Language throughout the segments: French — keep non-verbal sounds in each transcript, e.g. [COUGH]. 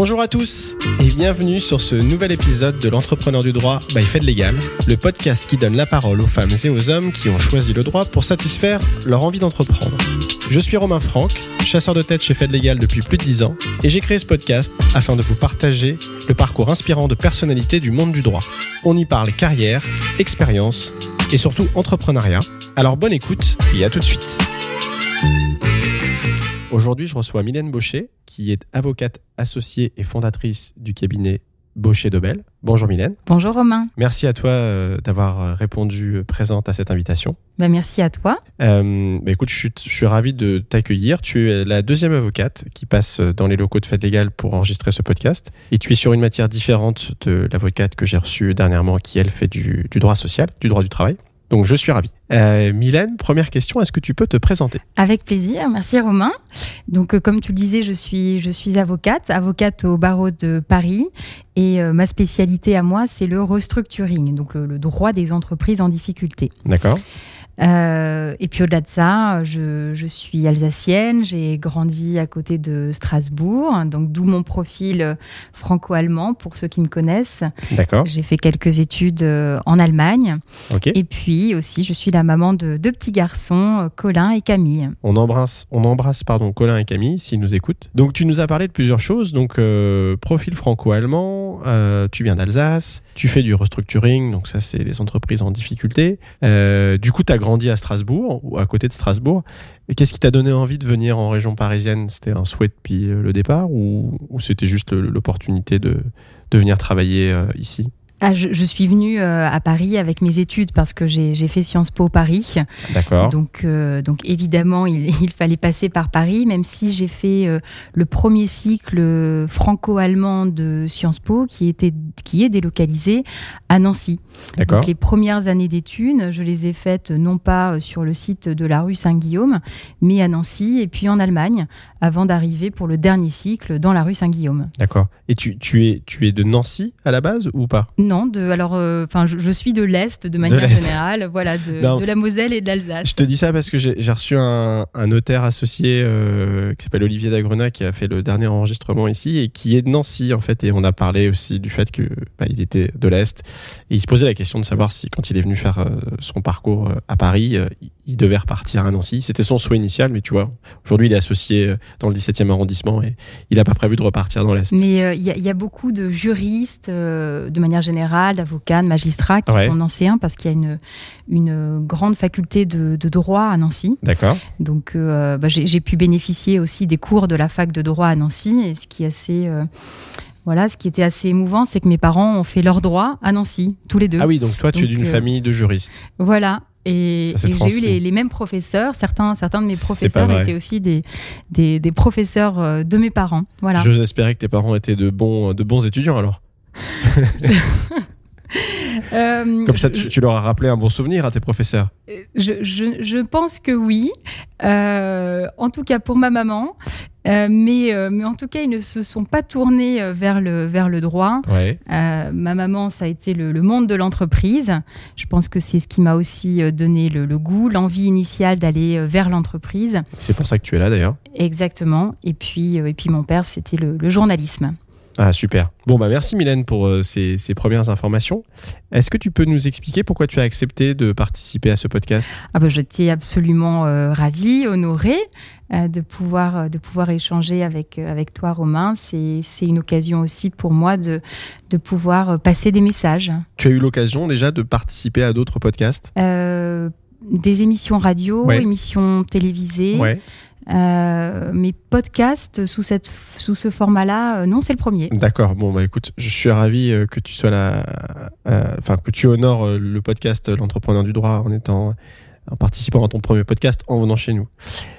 Bonjour à tous et bienvenue sur ce nouvel épisode de l'entrepreneur du droit by Fed Legal, le podcast qui donne la parole aux femmes et aux hommes qui ont choisi le droit pour satisfaire leur envie d'entreprendre. Je suis Romain Franck, chasseur de tête chez Fed Legal depuis plus de 10 ans et j'ai créé ce podcast afin de vous partager le parcours inspirant de personnalités du monde du droit. On y parle carrière, expérience et surtout entrepreneuriat. Alors bonne écoute et à tout de suite. Aujourd'hui, je reçois Mylène Baucher, qui est avocate associée et fondatrice du cabinet Baucher Dobel. Bonjour Mylène. Bonjour Romain. Merci à toi euh, d'avoir répondu présente à cette invitation. Bah, merci à toi. Euh, bah, écoute, je suis, je suis ravi de t'accueillir. Tu es la deuxième avocate qui passe dans les locaux de Fête Légale pour enregistrer ce podcast. Et tu es sur une matière différente de l'avocate que j'ai reçue dernièrement, qui elle fait du, du droit social, du droit du travail. Donc je suis ravi. Euh, Mylène, première question, est-ce que tu peux te présenter? Avec plaisir, merci Romain. Donc euh, comme tu le disais, je suis, je suis avocate, avocate au barreau de Paris et euh, ma spécialité à moi, c'est le restructuring, donc le, le droit des entreprises en difficulté. D'accord. Euh, et puis au-delà de ça, je, je suis alsacienne, j'ai grandi à côté de Strasbourg, donc d'où mon profil franco-allemand pour ceux qui me connaissent. D'accord. J'ai fait quelques études euh, en Allemagne. Ok. Et puis aussi, je suis la maman de deux petits garçons, euh, Colin et Camille. On embrasse, on embrasse pardon, Colin et Camille s'ils nous écoutent. Donc tu nous as parlé de plusieurs choses. Donc euh, profil franco-allemand, euh, tu viens d'Alsace, tu fais du restructuring, donc ça c'est les entreprises en difficulté. Du coup, tu as grandi à Strasbourg ou à côté de Strasbourg. Et Qu'est-ce qui t'a donné envie de venir en région parisienne? C'était un souhait depuis euh, le départ ou, ou c'était juste l'opportunité de, de venir travailler euh, ici? Ah, je, je suis venue euh, à Paris avec mes études parce que j'ai fait Sciences Po Paris. D'accord. Donc, euh, donc évidemment, il, [LAUGHS] il fallait passer par Paris, même si j'ai fait euh, le premier cycle franco-allemand de Sciences Po qui, était, qui est délocalisé à Nancy. D'accord. Donc les premières années d'études, je les ai faites non pas sur le site de la rue Saint-Guillaume, mais à Nancy et puis en Allemagne, avant d'arriver pour le dernier cycle dans la rue Saint-Guillaume. D'accord. Et tu, tu, es, tu es de Nancy à la base ou pas? Non, de, alors, euh, je, je suis de l'Est de manière générale, voilà, de, [LAUGHS] Non. de la Moselle et de l'Alsace. Je te dis ça parce que j'ai reçu un, un notaire associé euh, qui s'appelle Olivier Dagrena qui a fait le dernier enregistrement ici et qui est de Nancy en fait. Et on a parlé aussi du fait que bah, il était de l'est. Et il se posait la question de savoir si quand il est venu faire euh, son parcours à Paris il- devait repartir à Nancy. C'était son souhait initial mais tu vois aujourd'hui il est associé dans le 17e arrondissement et il n'a pas prévu de repartir dans l'est. Mais il y, a- il y a beaucoup de juristes, de manière générale, d'avocats, de magistrats qui Ouais. sont nancéens parce qu'il y a une, une grande faculté de, de droit à Nancy. d'accord Donc euh, bah, j'ai pu bénéficier aussi des cours de la fac de droit à Nancy. Et ce qui est assez, euh, voilà, ce qui était assez émouvant, c'est que mes parents ont fait leur droit à Nancy, tous les deux. ah oui donc toi tu es d'une euh, famille de juristes Voilà. Et, j'ai eu les, les mêmes professeurs. Certains, certains de mes professeurs étaient aussi des, des, des professeurs de mes parents. Voilà. espérer que tes parents étaient de bons de bons étudiants alors [LAUGHS] Euh, Comme ça, je- tu, leur as rappelé un bon souvenir à tes professeurs. Je, je, je pense que oui. Euh, en tout cas pour ma maman. Euh, mais, euh, mais en tout cas, ils ne se sont pas tournés euh, vers le, vers le droit. Ouais. Euh, ma maman, ça a été le, le monde de l'entreprise. Je pense que c'est ce qui m'a aussi euh, donné le, le goût, l'envie initiale d'aller euh, vers l'entreprise. C'est pour ça que tu es là d'ailleurs. Exactement. Et puis, euh, et puis mon père, c'était le, le journalisme. Ah super. Bon bah merci Mylène pour euh, ces, ces premières informations. Est-ce que tu peux nous expliquer pourquoi tu as accepté de participer à ce podcast? Ah ben, J'étais absolument euh, ravie, honorée euh, de, pouvoir, de pouvoir échanger avec, avec toi, Romain. C'est c'est une occasion aussi pour moi de, de pouvoir passer des messages. Tu as eu l'occasion déjà de participer à d'autres podcasts? Des émissions radio, Ouais. émissions télévisées, Ouais. Euh, mais podcasts sous, cette, sous ce format-là, euh, non, c'est le premier. D'accord. Bon bah écoute, je suis ravi euh, que tu sois là, euh, enfin que tu honores le podcast L'entrepreneur du droit en étant en participant à ton premier podcast en venant chez nous.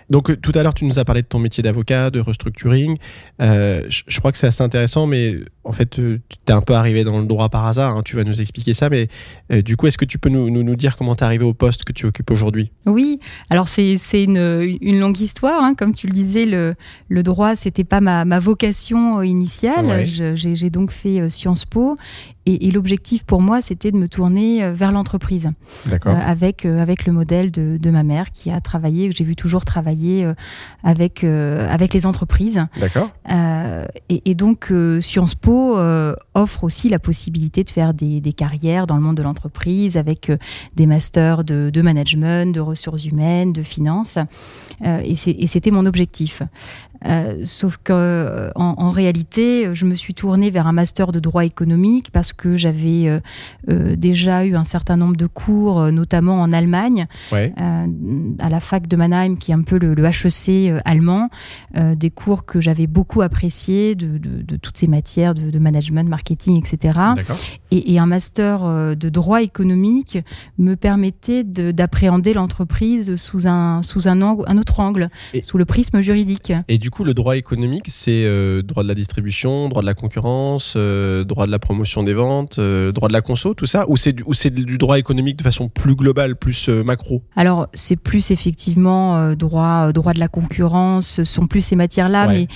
Donc euh, tout à l'heure tu nous as parlé de ton métier d'avocat, de restructuring. Euh, je, je crois que c'est assez intéressant, mais en fait euh, tu t'es un peu arrivé dans le droit par hasard. hein, tu vas nous expliquer ça, mais euh, du coup est-ce que tu peux nous, nous, nous dire comment t'es arrivé au poste que tu occupes aujourd'hui? Oui, alors c'est une, une longue histoire, hein. comme tu le disais, le, le droit, c'était pas ma, ma vocation initiale. Ouais. J'ai donc fait Sciences Po et, et l'objectif pour moi, c'était de me tourner euh, vers l'entreprise D'accord. euh, avec, euh, avec le modèle de, de, ma mère qui a travaillé, que j'ai vu toujours travailler avec, avec les entreprises. D'accord. Et, et, donc, Sciences Po offre aussi la possibilité de faire des, des carrières dans le monde de l'entreprise avec des masters de, de, management, de ressources humaines, de finances. et c'était mon objectif. Euh, sauf que euh, en, réalité, je me suis tournée vers un master de droit économique parce que j'avais euh, déjà eu un certain nombre de cours, notamment en Allemagne, à la fac de Mannheim, qui est un peu le, HEC allemand, des cours que j'avais beaucoup appréciés de, toutes ces matières de, management, marketing, etc. Et, et, un master de droit économique me permettait d'appréhender l'entreprise sous un sous un, angle, un autre angle, sous le prisme juridique. Et du coup, le droit économique, c'est euh, droit de la distribution, droit de la concurrence, euh, droit de la promotion des ventes, euh, droit de la conso, tout ça Ou c'est du, du, droit économique de façon plus globale, plus macro? Alors, c'est plus effectivement droit, droit de la concurrence, ce sont plus ces matières-là, mais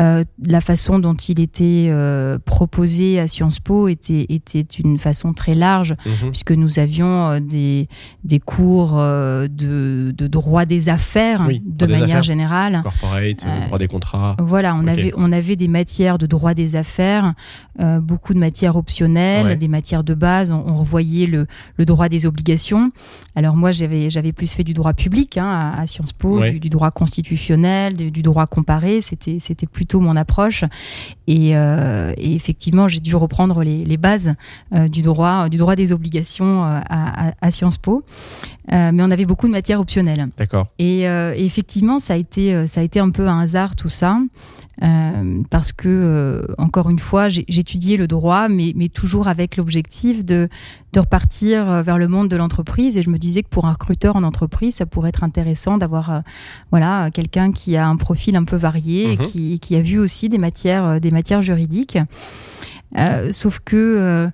euh, la façon dont il était euh, proposé à Sciences Po était, était une façon très large, mhm. puisque nous avions euh, des, des cours de, de, droit des affaires de manière générale. Corporate, droit des contrats. Voilà, on, avait, on avait des matières de droit des affaires, beaucoup de matières optionnelles, des matières de base. On, revoyait le, le, droit des obligations. Alors moi, j'avais plus fait du droit public hein, à, Sciences Po, du, droit constitutionnel, du, du droit comparé. C'était plutôt mon approche. Euh, et, effectivement, j'ai dû reprendre les, bases euh, du droit, du droit des obligations euh, à, Sciences Po. mais on avait beaucoup de matières optionnelles. D'accord. Et, effectivement, ça a été, ça a été un peu un hasard tout ça. Parce que, encore une fois, j'étudiais le droit, mais, mais toujours avec l'objectif de, de repartir vers le monde de l'entreprise. Et je me disais que pour un recruteur en entreprise, ça pourrait être intéressant d'avoir voilà, quelqu'un qui a un profil un peu varié et mhm. qui, qui, a vu aussi des matières, des matières juridiques. Euh, sauf que euh,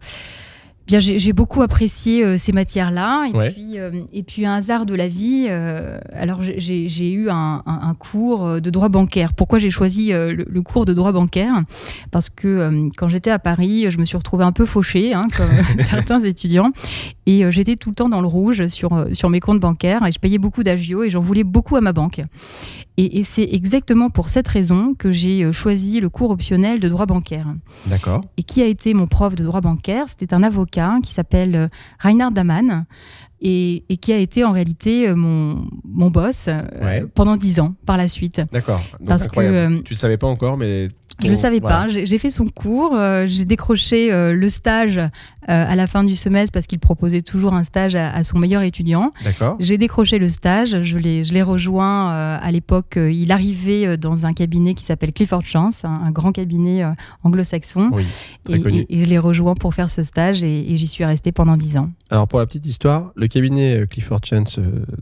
Bien, j'ai beaucoup apprécié euh, ces matières-là. Et, puis, et puis, un hasard de la vie, alors j'ai eu un, cours de droit bancaire. Pourquoi j'ai choisi le, cours de droit bancaire? Parce que quand j'étais à Paris, je me suis retrouvée un peu fauchée, hein, comme [LAUGHS] [LAUGHS] certains étudiants. Et j'étais tout le temps dans le rouge sur, sur mes comptes bancaires. Et je payais beaucoup d'agio et j'en voulais beaucoup à ma banque. Et, c'est exactement pour cette raison que j'ai euh, choisi le cours optionnel de droit bancaire. D'accord. Et qui a été mon prof de droit bancaire? C'était un avocat qui s'appelle euh, Reinhard Daman. Et, qui a été en réalité euh, mon, mon boss pendant dix ans par la suite. D'accord. Parce que tu ne savais pas encore, mais je ne savais pas. J'ai fait son cours. Euh, j'ai décroché euh, le stage euh, à la fin du semestre parce qu'il proposait toujours un stage à, son meilleur étudiant. D'accord. J'ai décroché le stage. Je l'ai rejoint à l'époque. il arrivait dans un cabinet qui s'appelle Clifford Chance, un, grand cabinet anglo-saxon. Oui, très et, connu. Et, je l'ai rejoint pour faire ce stage et, j'y suis restée pendant dix ans. Alors pour la petite histoire, le cabinet Clifford Chance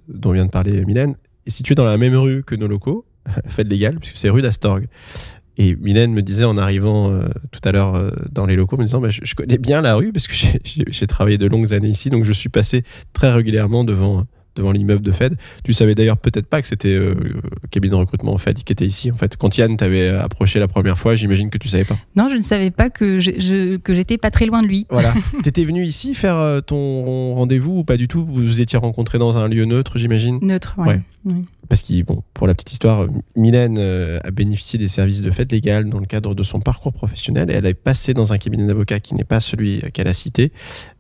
dont vient de parler Mylène est situé dans la même rue que nos locaux. [LAUGHS] Faites légal, puisque c'est rue d'Astorg. Et Mylène me disait en arrivant euh, tout à l'heure euh, dans les locaux, me disant bah, je, connais bien la rue parce que [LAUGHS] j'ai travaillé de longues années ici, donc je suis passé très régulièrement devant devant l'immeuble de Fed. Tu savais d'ailleurs peut-être pas que c'était euh, le cabinet de recrutement Fed qui était ici. En fait, quand Yann t'avait approché la première fois, j'imagine que tu savais pas. Non, je ne savais pas que je, que j'étais pas très loin de lui. Voilà. [LAUGHS] T'étais venu ici faire ton rendez-vous ou pas du tout? Vous vous étiez rencontrés dans un lieu neutre, j'imagine? Neutre, ouais. ouais parce que, bon, pour la petite histoire, Mylène euh, a bénéficié des services de fête légale dans le cadre de son parcours professionnel et elle est passée dans un cabinet d'avocats qui n'est pas celui qu'elle a cité, euh, euh,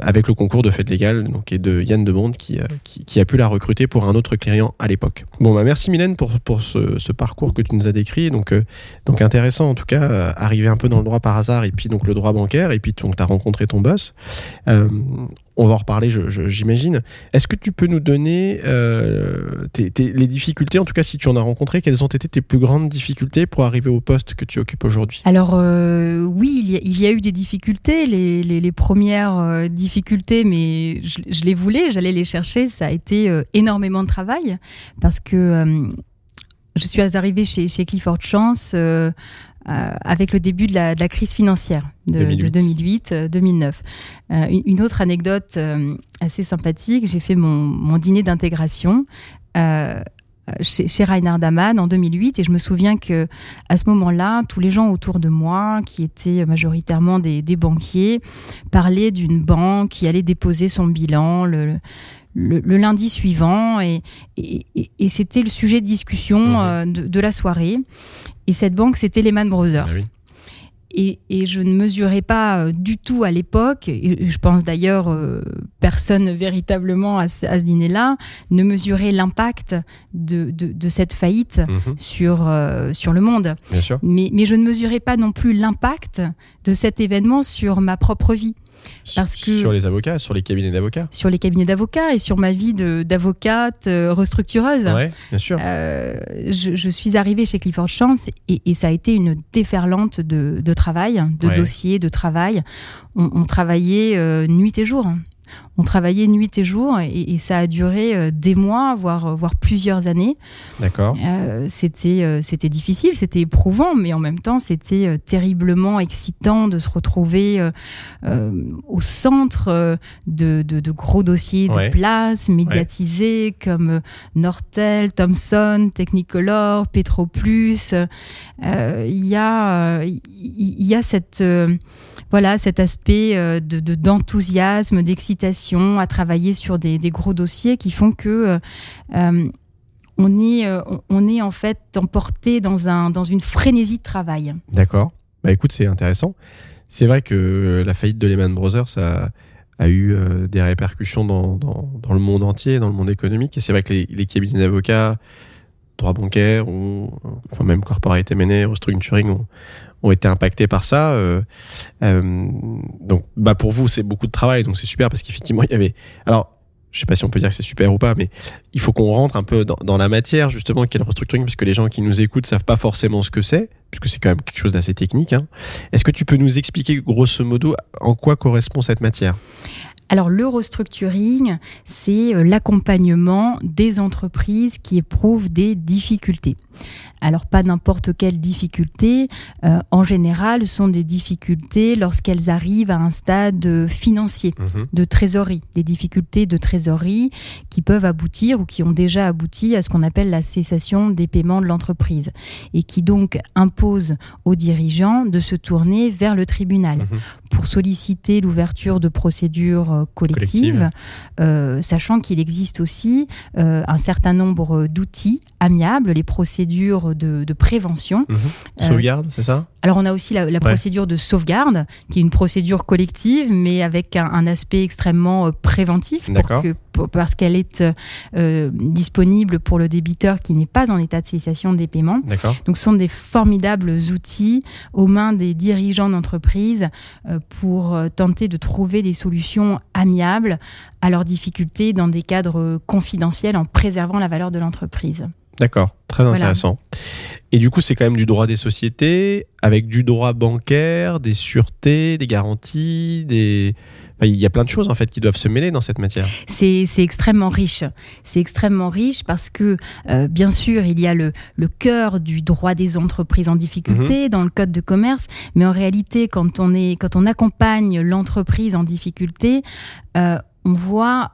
avec le concours de fête légale donc, et de Yann de qui, qui, a pu la recruter pour un autre client à l'époque. Bon, bah, merci Mylène pour, pour ce, parcours que tu nous as décrit. Donc, donc intéressant en tout cas, arriver un peu dans le droit par hasard et puis donc le droit bancaire et puis tu as rencontré ton boss on va en reparler, j'imagine. Est-ce que tu peux nous donner euh, les difficultés, en tout cas si tu en as rencontré, quelles ont été tes plus grandes difficultés pour arriver au poste que tu occupes aujourd'hui? Alors euh, oui, il y, a, eu des difficultés, les, premières euh, difficultés, mais je, les voulais, j'allais les chercher, ça a été énormément de travail, parce que je suis arrivée chez Clifford Chance euh, avec le début de la, crise financière de 2008-2009. Euh, euh, une autre anecdote assez sympathique, j'ai fait mon, dîner d'intégration chez, chez Reinhard Daman en 2008 et je me souviens que à ce moment-là, tous les gens autour de moi, qui étaient majoritairement des, des banquiers, parlaient d'une banque qui allait déposer son bilan le, le, le lundi suivant et, et, et c'était le sujet de discussion euh, de, de la soirée. Et cette banque, c'était Lehman Brothers. Ah oui. Et, et je ne mesurais pas euh, du tout à l'époque, et je pense d'ailleurs euh, personne [LAUGHS] véritablement à ce, dîner-là, ne mesurait l'impact de, de, de cette faillite Mhm, sur, euh, sur le monde. Bien sûr. Mais, mais je ne mesurais pas non plus l'impact de cet événement sur ma propre vie, Parce que- Sur les avocats, sur les cabinets d'avocats. sur les cabinets d'avocats et sur ma vie d'avocate euh, restructureuse. Ouais, bien sûr. Euh, je, je suis arrivée chez Clifford Chance et, et ça a été une déferlante de, de travail, de Ouais. dossiers, de travail. On, on travaillait euh, nuit et jour. On travaillait nuit et jour et, et ça a duré euh, des mois, voire, voire plusieurs années. D'accord. Euh, c'était euh, c'était difficile, c'était éprouvant, mais en même temps, c'était euh, terriblement excitant de se retrouver euh, euh, au centre euh, de, de- de gros dossiers Ouais. de place, médiatisés comme euh, Nortel, Thomson, Technicolor, Petroplus. Euh, Il y, a, euh, y a cette, euh, voilà, cet aspect euh, de- de- d'enthousiasme, d'excitation à travailler sur des, gros dossiers qui font que euh, euh, on est, euh, on- est en fait emporté dans, un, dans une frénésie de travail. D'accord. Bah écoute, c'est intéressant. C'est vrai que la faillite de Lehman Brothers a, a eu des répercussions dans, dans, dans le monde entier, dans le monde économique. Et c'est vrai que les cabinets d'avocats, droit bancaire, ou, enfin même corporate M&A, restructuring ont, été impactés par ça. euh, euh, donc, bah pour vous, c'est beaucoup de travail, donc c'est super parce qu'effectivement, il y avait. Alors, je sais pas si on peut dire que c'est super ou pas, mais il faut qu'on rentre un peu dans, la matière, justement, quel restructuring, parce que les gens qui nous écoutent savent pas forcément ce que c'est, puisque c'est quand même quelque chose d'assez technique. hein. Est-ce que tu peux nous expliquer, grosso modo, en quoi correspond cette matière? Alors le restructuring, c'est euh, l'accompagnement des entreprises qui éprouvent des difficultés. Alors pas n'importe quelle difficulté, euh, en général, ce sont des difficultés lorsqu'elles arrivent à un stade euh, financier. de trésorerie, des difficultés de trésorerie qui peuvent aboutir ou qui ont déjà abouti à ce qu'on appelle la cessation des paiements de l'entreprise et qui donc imposent aux dirigeants de se tourner vers le tribunal Mhm. Pour solliciter l'ouverture de procédures euh, collectives, euh, sachant qu'il existe aussi euh, un certain nombre d'outils amiables, les procédures de, de prévention. Mhm. Sauvegarde, c'est ça? Alors on a aussi la, la procédure de sauvegarde, qui est une procédure collective, mais avec un, un aspect extrêmement préventif, pour D'accord. que- pour- parce qu'elle est euh, disponible pour le débiteur qui n'est pas en état de cessation des paiements. Donc ce sont des formidables outils aux mains des dirigeants d'entreprise euh, pour euh, tenter de trouver des solutions amiables à leurs difficultés dans des cadres euh, confidentiels en préservant la valeur de l'entreprise. D'accord. Très Voilà. intéressant. Et du coup, c'est quand même du droit des sociétés, avec du droit bancaire, des sûretés, des garanties, des. Il y a plein de choses en fait qui doivent se mêler dans cette matière. C'est extrêmement riche. C'est extrêmement riche parce que, euh, bien sûr, il y a le, le cœur du droit des entreprises en difficulté dans le code de commerce, mais en réalité, quand on, est, quand on accompagne l'entreprise en difficulté, euh, on voit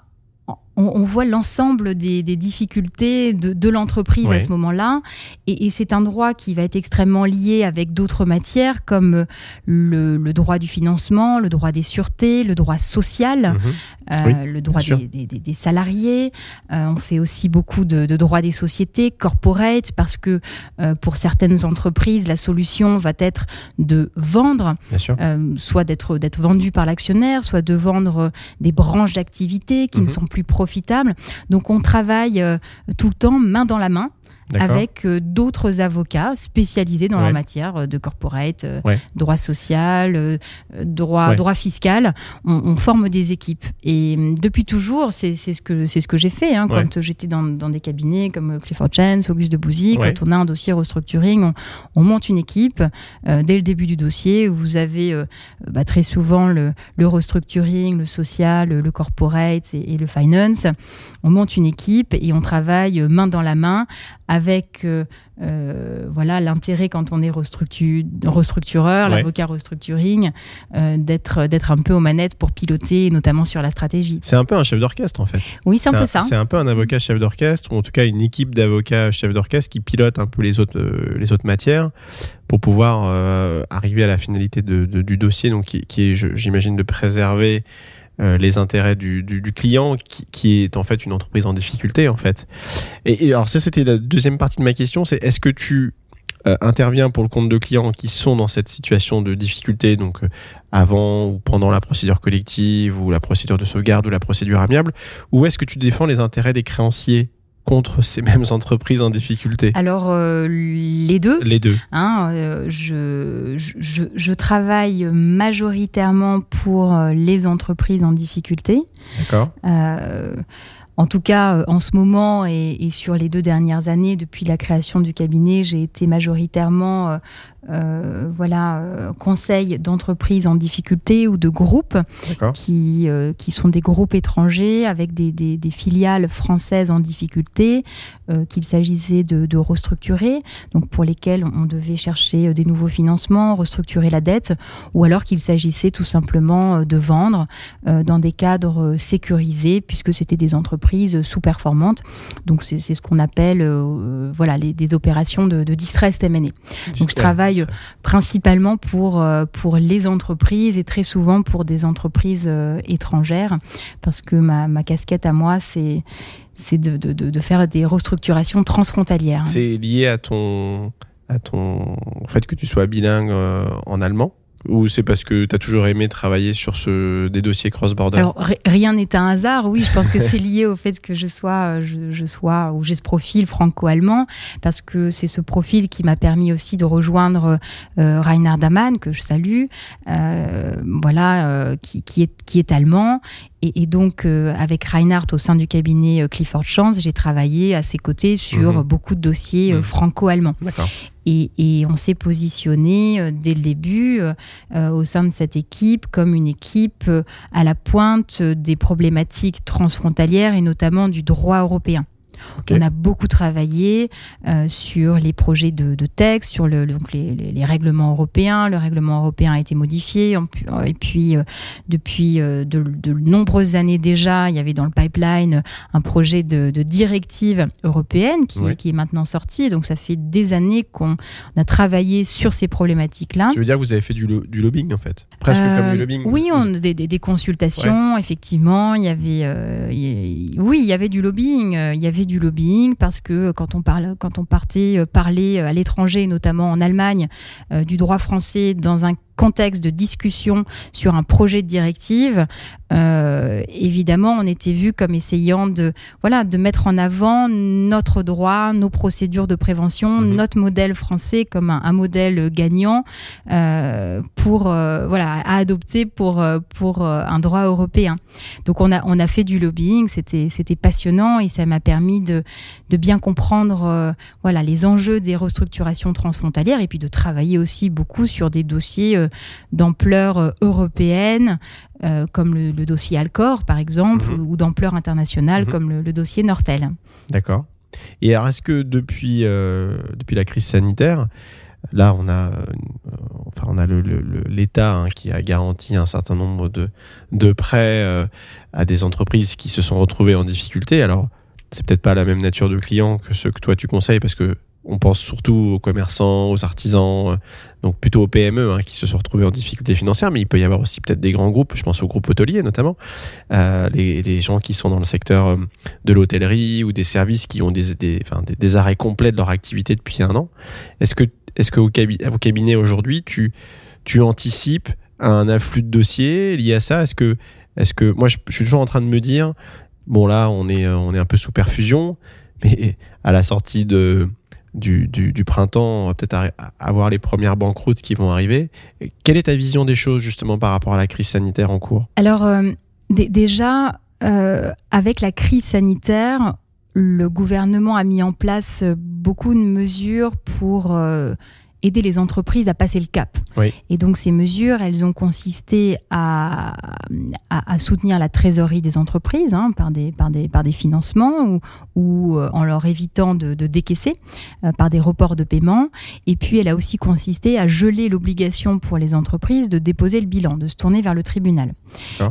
on, on voit l'ensemble des, des difficultés de, de l'entreprise à ce moment-là. Et, et c'est un droit qui va être extrêmement lié avec d'autres matières comme euh, le, le droit du financement, le droit des sûretés, le droit social, Mhm. euh, Oui, le droit des, des- des- des salariés. Euh, on fait aussi beaucoup de, de droit des sociétés, corporate, parce que euh, pour certaines entreprises, la solution va être de vendre soit d'être vendu par l'actionnaire, soit de vendre des branches d'activité qui ne Mhm. sont plus profitables. Donc on travaille euh, tout le temps main dans la main. Avec euh, d'autres avocats spécialisés dans Ouais. la matière euh, de corporate, euh, Ouais. droit social, droit, Ouais. droit fiscal. On, on forme des équipes. Et hum, depuis toujours, c'est ce que, ce que j'ai fait. hein. Quand j'étais dans, dans des cabinets comme Clifford Chance, Auguste de Bouzy, quand on a un dossier restructuring, on, on monte une équipe. euh, dès le début du dossier, vous avez euh, bah, très souvent le, le restructuring, le social, le corporate et, et le finance. On monte une équipe et on travaille main dans la main avec voilà l'intérêt quand on est restructureur, l'avocat restructuring, d'être d'être un peu aux manettes pour piloter, notamment sur la stratégie. C'est un peu un chef d'orchestre en fait. Oui, c'est un peu ça. C'est un peu un avocat chef d'orchestre, ou en tout cas une équipe d'avocats chef d'orchestre qui pilote un peu les autres les autres matières pour pouvoir euh, arriver à la finalité de, du dossier, donc qui, qui est, j'imagine, de préserver euh, les intérêts du, du, du client, qui, qui, est en fait une entreprise en difficulté, en fait. Et, alors ça, c'était la deuxième partie de ma question, c'est est-ce que tu euh, interviens pour le compte de clients qui sont dans cette situation de difficulté, donc avant ou pendant la procédure collective ou la procédure de sauvegarde ou la procédure amiable, ou est-ce que tu défends les intérêts des créanciers? Contre ces mêmes [LAUGHS] entreprises en difficulté Alors, euh, les deux. Les deux. Hein, euh, je, je, je, travaille majoritairement pour euh, les entreprises en difficulté. D'accord. En tout cas, en ce moment et, et, sur les deux dernières années, depuis la création du cabinet, j'ai été majoritairement euh, voilà, euh, conseils d'entreprises en difficulté ou de groupes qui, euh, qui sont des groupes étrangers avec des, des, filiales françaises en difficulté qu'il s'agissait de, de, restructurer, donc pour lesquels on devait chercher des nouveaux financements, restructurer la dette, ou alors qu'il s'agissait tout simplement de vendre dans des cadres sécurisés puisque c'était des entreprises sous-performantes. Donc c'est ce qu'on appelle voilà, les, des opérations de, de distress M&A. Donc je travaille principalement pour, euh, pour les entreprises et très souvent pour des entreprises euh, étrangères, parce que ma, ma casquette à moi, c'est c'est de, de, de, faire des restructurations transfrontalières. C'est lié à ton, à ton fait que tu sois bilingue euh, en allemand ou c'est parce que tu as toujours aimé travailler sur ce, des dossiers cross-border Alors, rien n'est un hasard, oui. Je pense que c'est lié au fait que je sois, je, je sois ou j'ai ce profil franco-allemand, parce que c'est ce profil qui m'a permis aussi de rejoindre euh, Reinhard Daman, que je salue, euh, voilà, euh, qui, qui, est, qui est allemand. Et, et donc, euh, avec Reinhard au sein du cabinet euh, Clifford Chance, j'ai travaillé à ses côtés sur mhm. beaucoup de dossiers mhm. franco-allemands. Et, on s'est positionné euh, dès le début euh, euh, au sein de cette équipe comme une équipe à la pointe des problématiques transfrontalières et notamment du droit européen. On a beaucoup travaillé euh, sur les projets de, texte, sur le, donc les, règlements européens. Le règlement européen a été modifié. Et puis, euh, depuis euh, de, nombreuses années déjà, il y avait dans le pipeline un projet de, directive européenne qui, qui, est maintenant sorti. Donc, ça fait des années qu'on a travaillé sur ces problématiques-là. Tu veux dire que vous avez fait du, du lobbying, en fait? Presque comme du lobbying Oui, on, des, des, consultations, effectivement. Il y avait, oui, il y avait du lobbying. Il y avait du lobbying parce que quand on, parle, quand on partait euh, parler à l'étranger, notamment en Allemagne, euh, du droit français dans un contexte de discussion sur un projet de directive, euh, évidemment, on était vu comme essayant de, voilà, de mettre en avant notre droit, nos procédures de prévention, mhm. notre modèle français comme un, modèle gagnant euh, pour, euh, voilà, à adopter pour, pour un droit européen. Donc, on a, on a fait du lobbying, c'était passionnant et ça m'a permis de, de bien comprendre, voilà, les enjeux des restructurations transfrontalières et puis de travailler aussi beaucoup sur des dossiers d'ampleur euh, européenne, euh, comme le, dossier Alcor, par exemple, mhm. ou d'ampleur internationale, mhm. comme le, dossier Nortel. D'accord. Et alors, est-ce que depuis, euh, depuis la crise sanitaire, là, on a, enfin, on a l'État hein, qui a garanti un certain nombre de, de prêts à des entreprises qui se sont retrouvées en difficulté. Alors, c'est peut-être pas la même nature de clients que ceux que toi tu conseilles parce que on pense surtout aux commerçants, aux artisans, euh, donc plutôt aux PME hein, qui se sont retrouvés en difficulté financière, mais il peut y avoir aussi peut-être des grands groupes, je pense aux groupes hôteliers notamment, euh, les, gens qui sont dans le secteur euh, de l'hôtellerie ou des services qui ont des, arrêts complets de leur activité depuis un an. Est-ce que, est-ce que au, cabinet aujourd'hui, tu, anticipes un afflux de dossiers lié à ça? Est-ce que, est-ce que, moi, je suis toujours en train de me dire, bon là, on est, on est un peu sous perfusion, mais à la sortie de du, printemps, on va peut-être avoir les premières banqueroutes qui vont arriver. Quelle est ta vision des choses justement par rapport à la crise sanitaire en cours? Alors euh, déjà, euh, avec la crise sanitaire, le gouvernement a mis en place beaucoup de mesures pour euh, aider les entreprises à passer le cap. Et donc ces mesures, elles ont consisté à, à, soutenir la trésorerie des entreprises hein, par, des, par, des, par des financements ou, ou euh, en leur évitant de, décaisser euh, par des reports de paiement. Et puis elle a aussi consisté à geler l'obligation pour les entreprises de déposer le bilan, de se tourner vers le tribunal.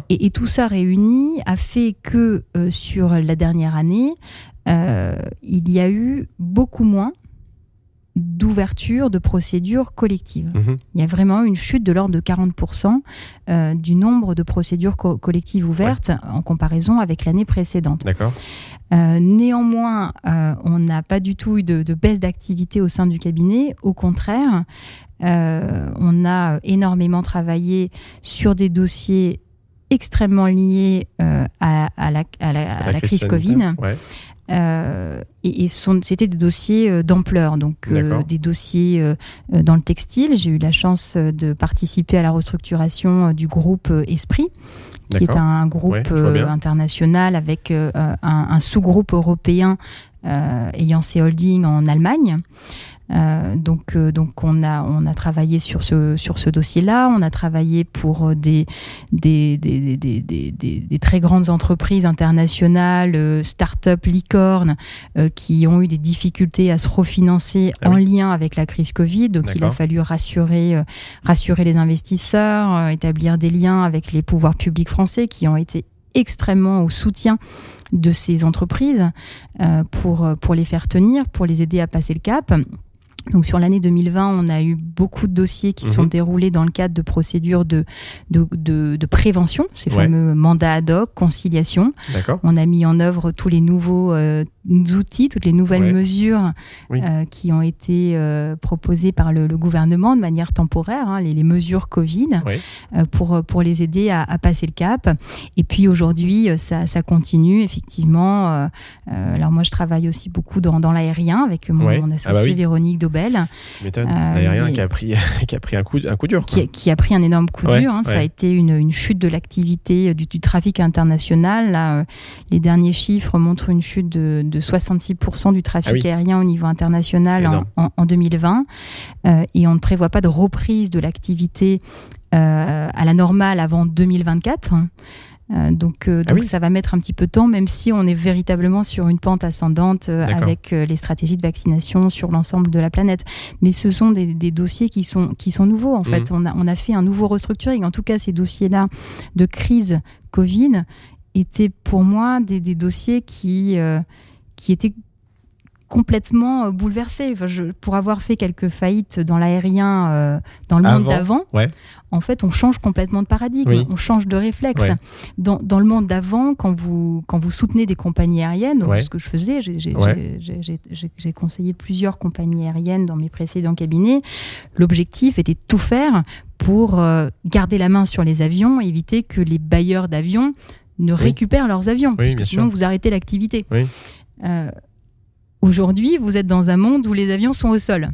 Et, tout ça réuni a fait que euh, sur la dernière année, il y a eu beaucoup moins d'ouverture de procédures collectives. Mhm. Il y a vraiment une chute de l'ordre de 40% euh, du nombre de procédures collectives ouvertes en comparaison avec l'année précédente. D'accord. Euh, néanmoins, euh, on n'a pas du tout eu de, de baisse d'activité au sein du cabinet. Au contraire, on a énormément travaillé sur des dossiers extrêmement liés à, la, crise, Covid. Euh, et, c'était des dossiers euh, d'ampleur, donc euh, des dossiers dans le textile. J'ai eu la chance de participer à la restructuration du groupe Esprit, qui est un groupe international avec un, sous-groupe européen ayant ses holdings en Allemagne. Euh, donc, euh, donc on a on a travaillé sur ce sur ce dossier-là. On a travaillé pour euh, des des, des, des, des très grandes entreprises internationales, start-up, licornes, qui ont eu des difficultés à se refinancer ah en lien avec la crise Covid. Donc il a fallu rassurer rassurer les investisseurs, établir des liens avec les pouvoirs publics français qui ont été extrêmement au soutien de ces entreprises pour, pour les faire tenir, pour les aider à passer le cap. Donc sur l'année 2020, on a eu beaucoup de dossiers qui sont mhm. déroulés dans le cadre de procédures de, de, de, prévention, ces fameux mandats ad hoc, conciliation. On a mis en œuvre tous les nouveaux euh, outils, toutes les nouvelles mesures euh, qui ont été euh, proposées par le, gouvernement de manière temporaire, hein, les, mesures Covid, pour, pour les aider à, passer le cap. Et puis aujourd'hui, ça, ça, continue effectivement. alors moi, je travaille aussi beaucoup dans, dans l'aérien avec mon, ah bah associé Véronique Daubert euh, qui a pris, [LAUGHS] qui a pris un coup, un coup dur. Qui, a pris un énorme coup dur. Hein. Ça a été une, une chute de l'activité euh, du, trafic international. Là, euh, les derniers chiffres montrent une chute de, de 66% du trafic ah aérien au niveau international en, en, 2020. et on ne prévoit pas de reprise de l'activité à la normale avant 2024. Euh, donc, euh, ah ça va mettre un petit peu de temps, même si on est véritablement sur une pente ascendante euh, avec les stratégies de vaccination sur l'ensemble de la planète. Mais ce sont des, dossiers qui sont, qui sont nouveaux. En fait, mhm. on a, on a fait un nouveau restructuring. En tout cas, ces dossiers-là de crise Covid étaient pour moi des, des dossiers qui, qui étaient complètement bouleversés. Enfin, je, pour avoir fait quelques faillites dans l'aérien dans le monde d'avant, ouais. en fait, on change complètement de paradigme, on change de réflexe. Dans, le monde d'avant, quand vous, quand vous soutenez des compagnies aériennes, ce que je faisais, j'ai conseillé plusieurs compagnies aériennes dans mes précédents cabinets, l'objectif était de tout faire pour euh, garder la main sur les avions, éviter que les bailleurs d'avions ne récupèrent leurs avions, parce que sinon vous arrêtez l'activité. Euh, aujourd'hui, vous êtes dans un monde où les avions sont au sol.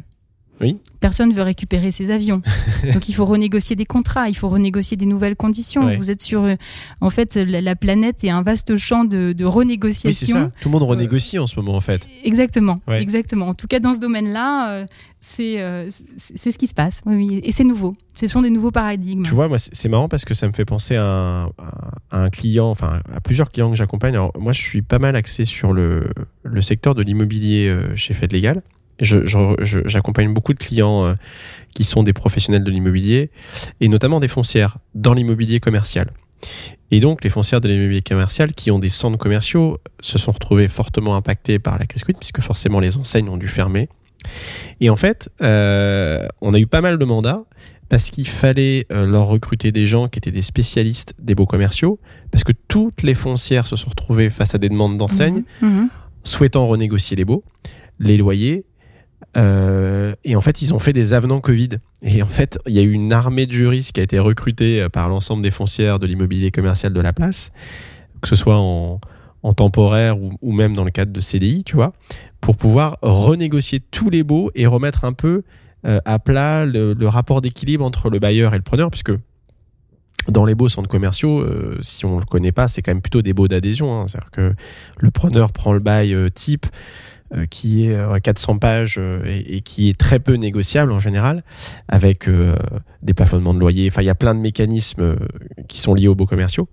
Personne ne veut récupérer ses avions. [LAUGHS] Donc il faut renégocier des contrats, il faut renégocier des nouvelles conditions. Vous êtes sur. Euh, en fait, la, planète est un vaste champ de, renégociation. ça. Tout le monde renégocie en ce moment, en fait. Exactement. Exactement. En tout cas, dans ce domaine-là, euh, euh, c'est ce qui se passe. Oui, Et c'est nouveau. Ce sont des nouveaux paradigmes. Tu vois, moi, c'est marrant parce que ça me fait penser à un, client, enfin, à plusieurs clients que j'accompagne. Moi, je suis pas mal axé sur le, le secteur de l'immobilier chez Fed Legal j'accompagne beaucoup de clients euh, qui sont des professionnels de l'immobilier et notamment des foncières dans l'immobilier commercial. Et donc, les foncières de l'immobilier commercial qui ont des centres commerciaux se sont retrouvés fortement impactés par la crise Covid, puisque forcément les enseignes ont dû fermer. Et en fait, euh, on a eu pas mal de mandats parce qu'il fallait euh, leur recruter des gens qui étaient des spécialistes des beaux commerciaux, parce que toutes les foncières se sont retrouvées face à des demandes d'enseignes, mmh. Mmh. souhaitant renégocier les baux, les loyers, euh, et en fait, ils ont fait des avenants Covid. Et en fait, il y a eu une armée de juristes qui a été recrutée euh, par l'ensemble des foncières de l'immobilier commercial de la place, que ce soit en, temporaire ou, même dans le cadre de CDI, tu vois, pour pouvoir renégocier tous les baux et remettre un peu euh, à plat le, rapport d'équilibre entre le bailleur et le preneur, puisque dans les beaux centres commerciaux, si on ne le connaît pas, c'est quand même plutôt des baux d'adhésion. Hein. C'est-à-dire que le preneur prend le bail type euh, qui est 400 pages et, qui est très peu négociable en général, avec des plafonnements de loyer. Enfin, il y a plein de mécanismes qui sont liés aux beaux commerciaux.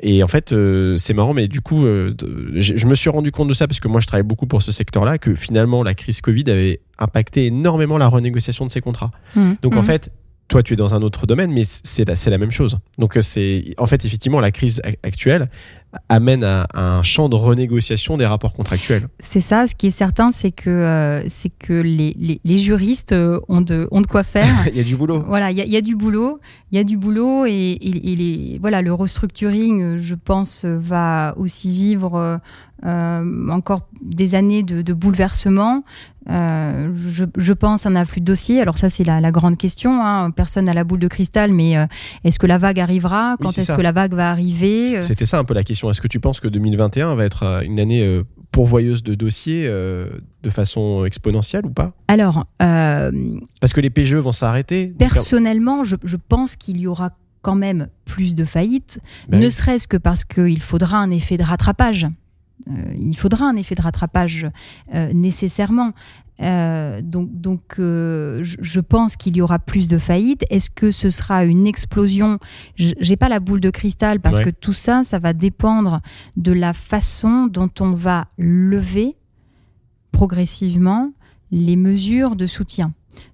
et en fait, c'est marrant, mais du coup, je, me suis rendu compte de ça parce que moi, je travaille beaucoup pour ce secteur-là, que finalement, la crise Covid avait impacté énormément la renégociation de ces contrats. Mmh. Donc, en mmh. fait, toi, tu es dans un autre domaine, mais c'est la, la même chose. Donc, euh, c'est en fait, effectivement, la crise actuelle amène à, un champ de renégociation des rapports contractuels. C'est ça. Ce qui est certain, c'est que, euh, c'est que les, les, juristes euh, ont de, ont de quoi faire. [LAUGHS] il y a du boulot. Voilà, il y, a, du boulot. Il y a du boulot et, les, voilà, le restructuring, je pense, va aussi vivre encore des années de, de bouleversement. Euh, je, pense un afflux de dossiers. Alors ça, c'est la, grande question. Hein. Personne n'a la boule de cristal, mais euh, est-ce que la vague arrivera? Quand est-ce que la vague va arriver? C'était ça un peu la question. Est-ce que tu penses que 2021 va être euh, une année pourvoyeuse de dossiers de façon exponentielle ou pas? Alors, parce que les PGE vont s'arrêter. Personnellement, je, pense qu'il y aura quand même plus de faillites, ben ne serait-ce que parce qu'il faudra un effet de rattrapage. Euh, il faudra un effet de rattrapage euh, nécessairement. Euh, donc, donc je, pense qu'il y aura plus de faillites. Est-ce que ce sera une explosion? J'ai pas la boule de cristal parce que tout ça, ça va dépendre de la façon dont on va lever progressivement les mesures de soutien.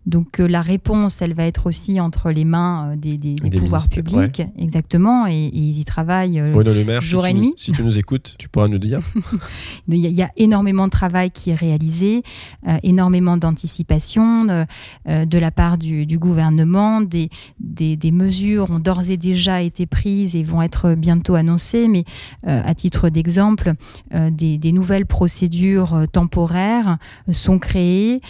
Donc euh, la réponse, elle va être aussi entre les mains euh, des, pouvoirs publics, exactement, et, ils y travaillent euh, jour et nuit. si tu nous écoutes, tu pourras nous dire. [LAUGHS] il, y a, énormément de travail qui est réalisé, énormément d'anticipation de la part du, gouvernement. Des, des, mesures ont d'ores et déjà été prises et vont être bientôt annoncées, mais à titre d'exemple, des, nouvelles procédures temporaires sont créées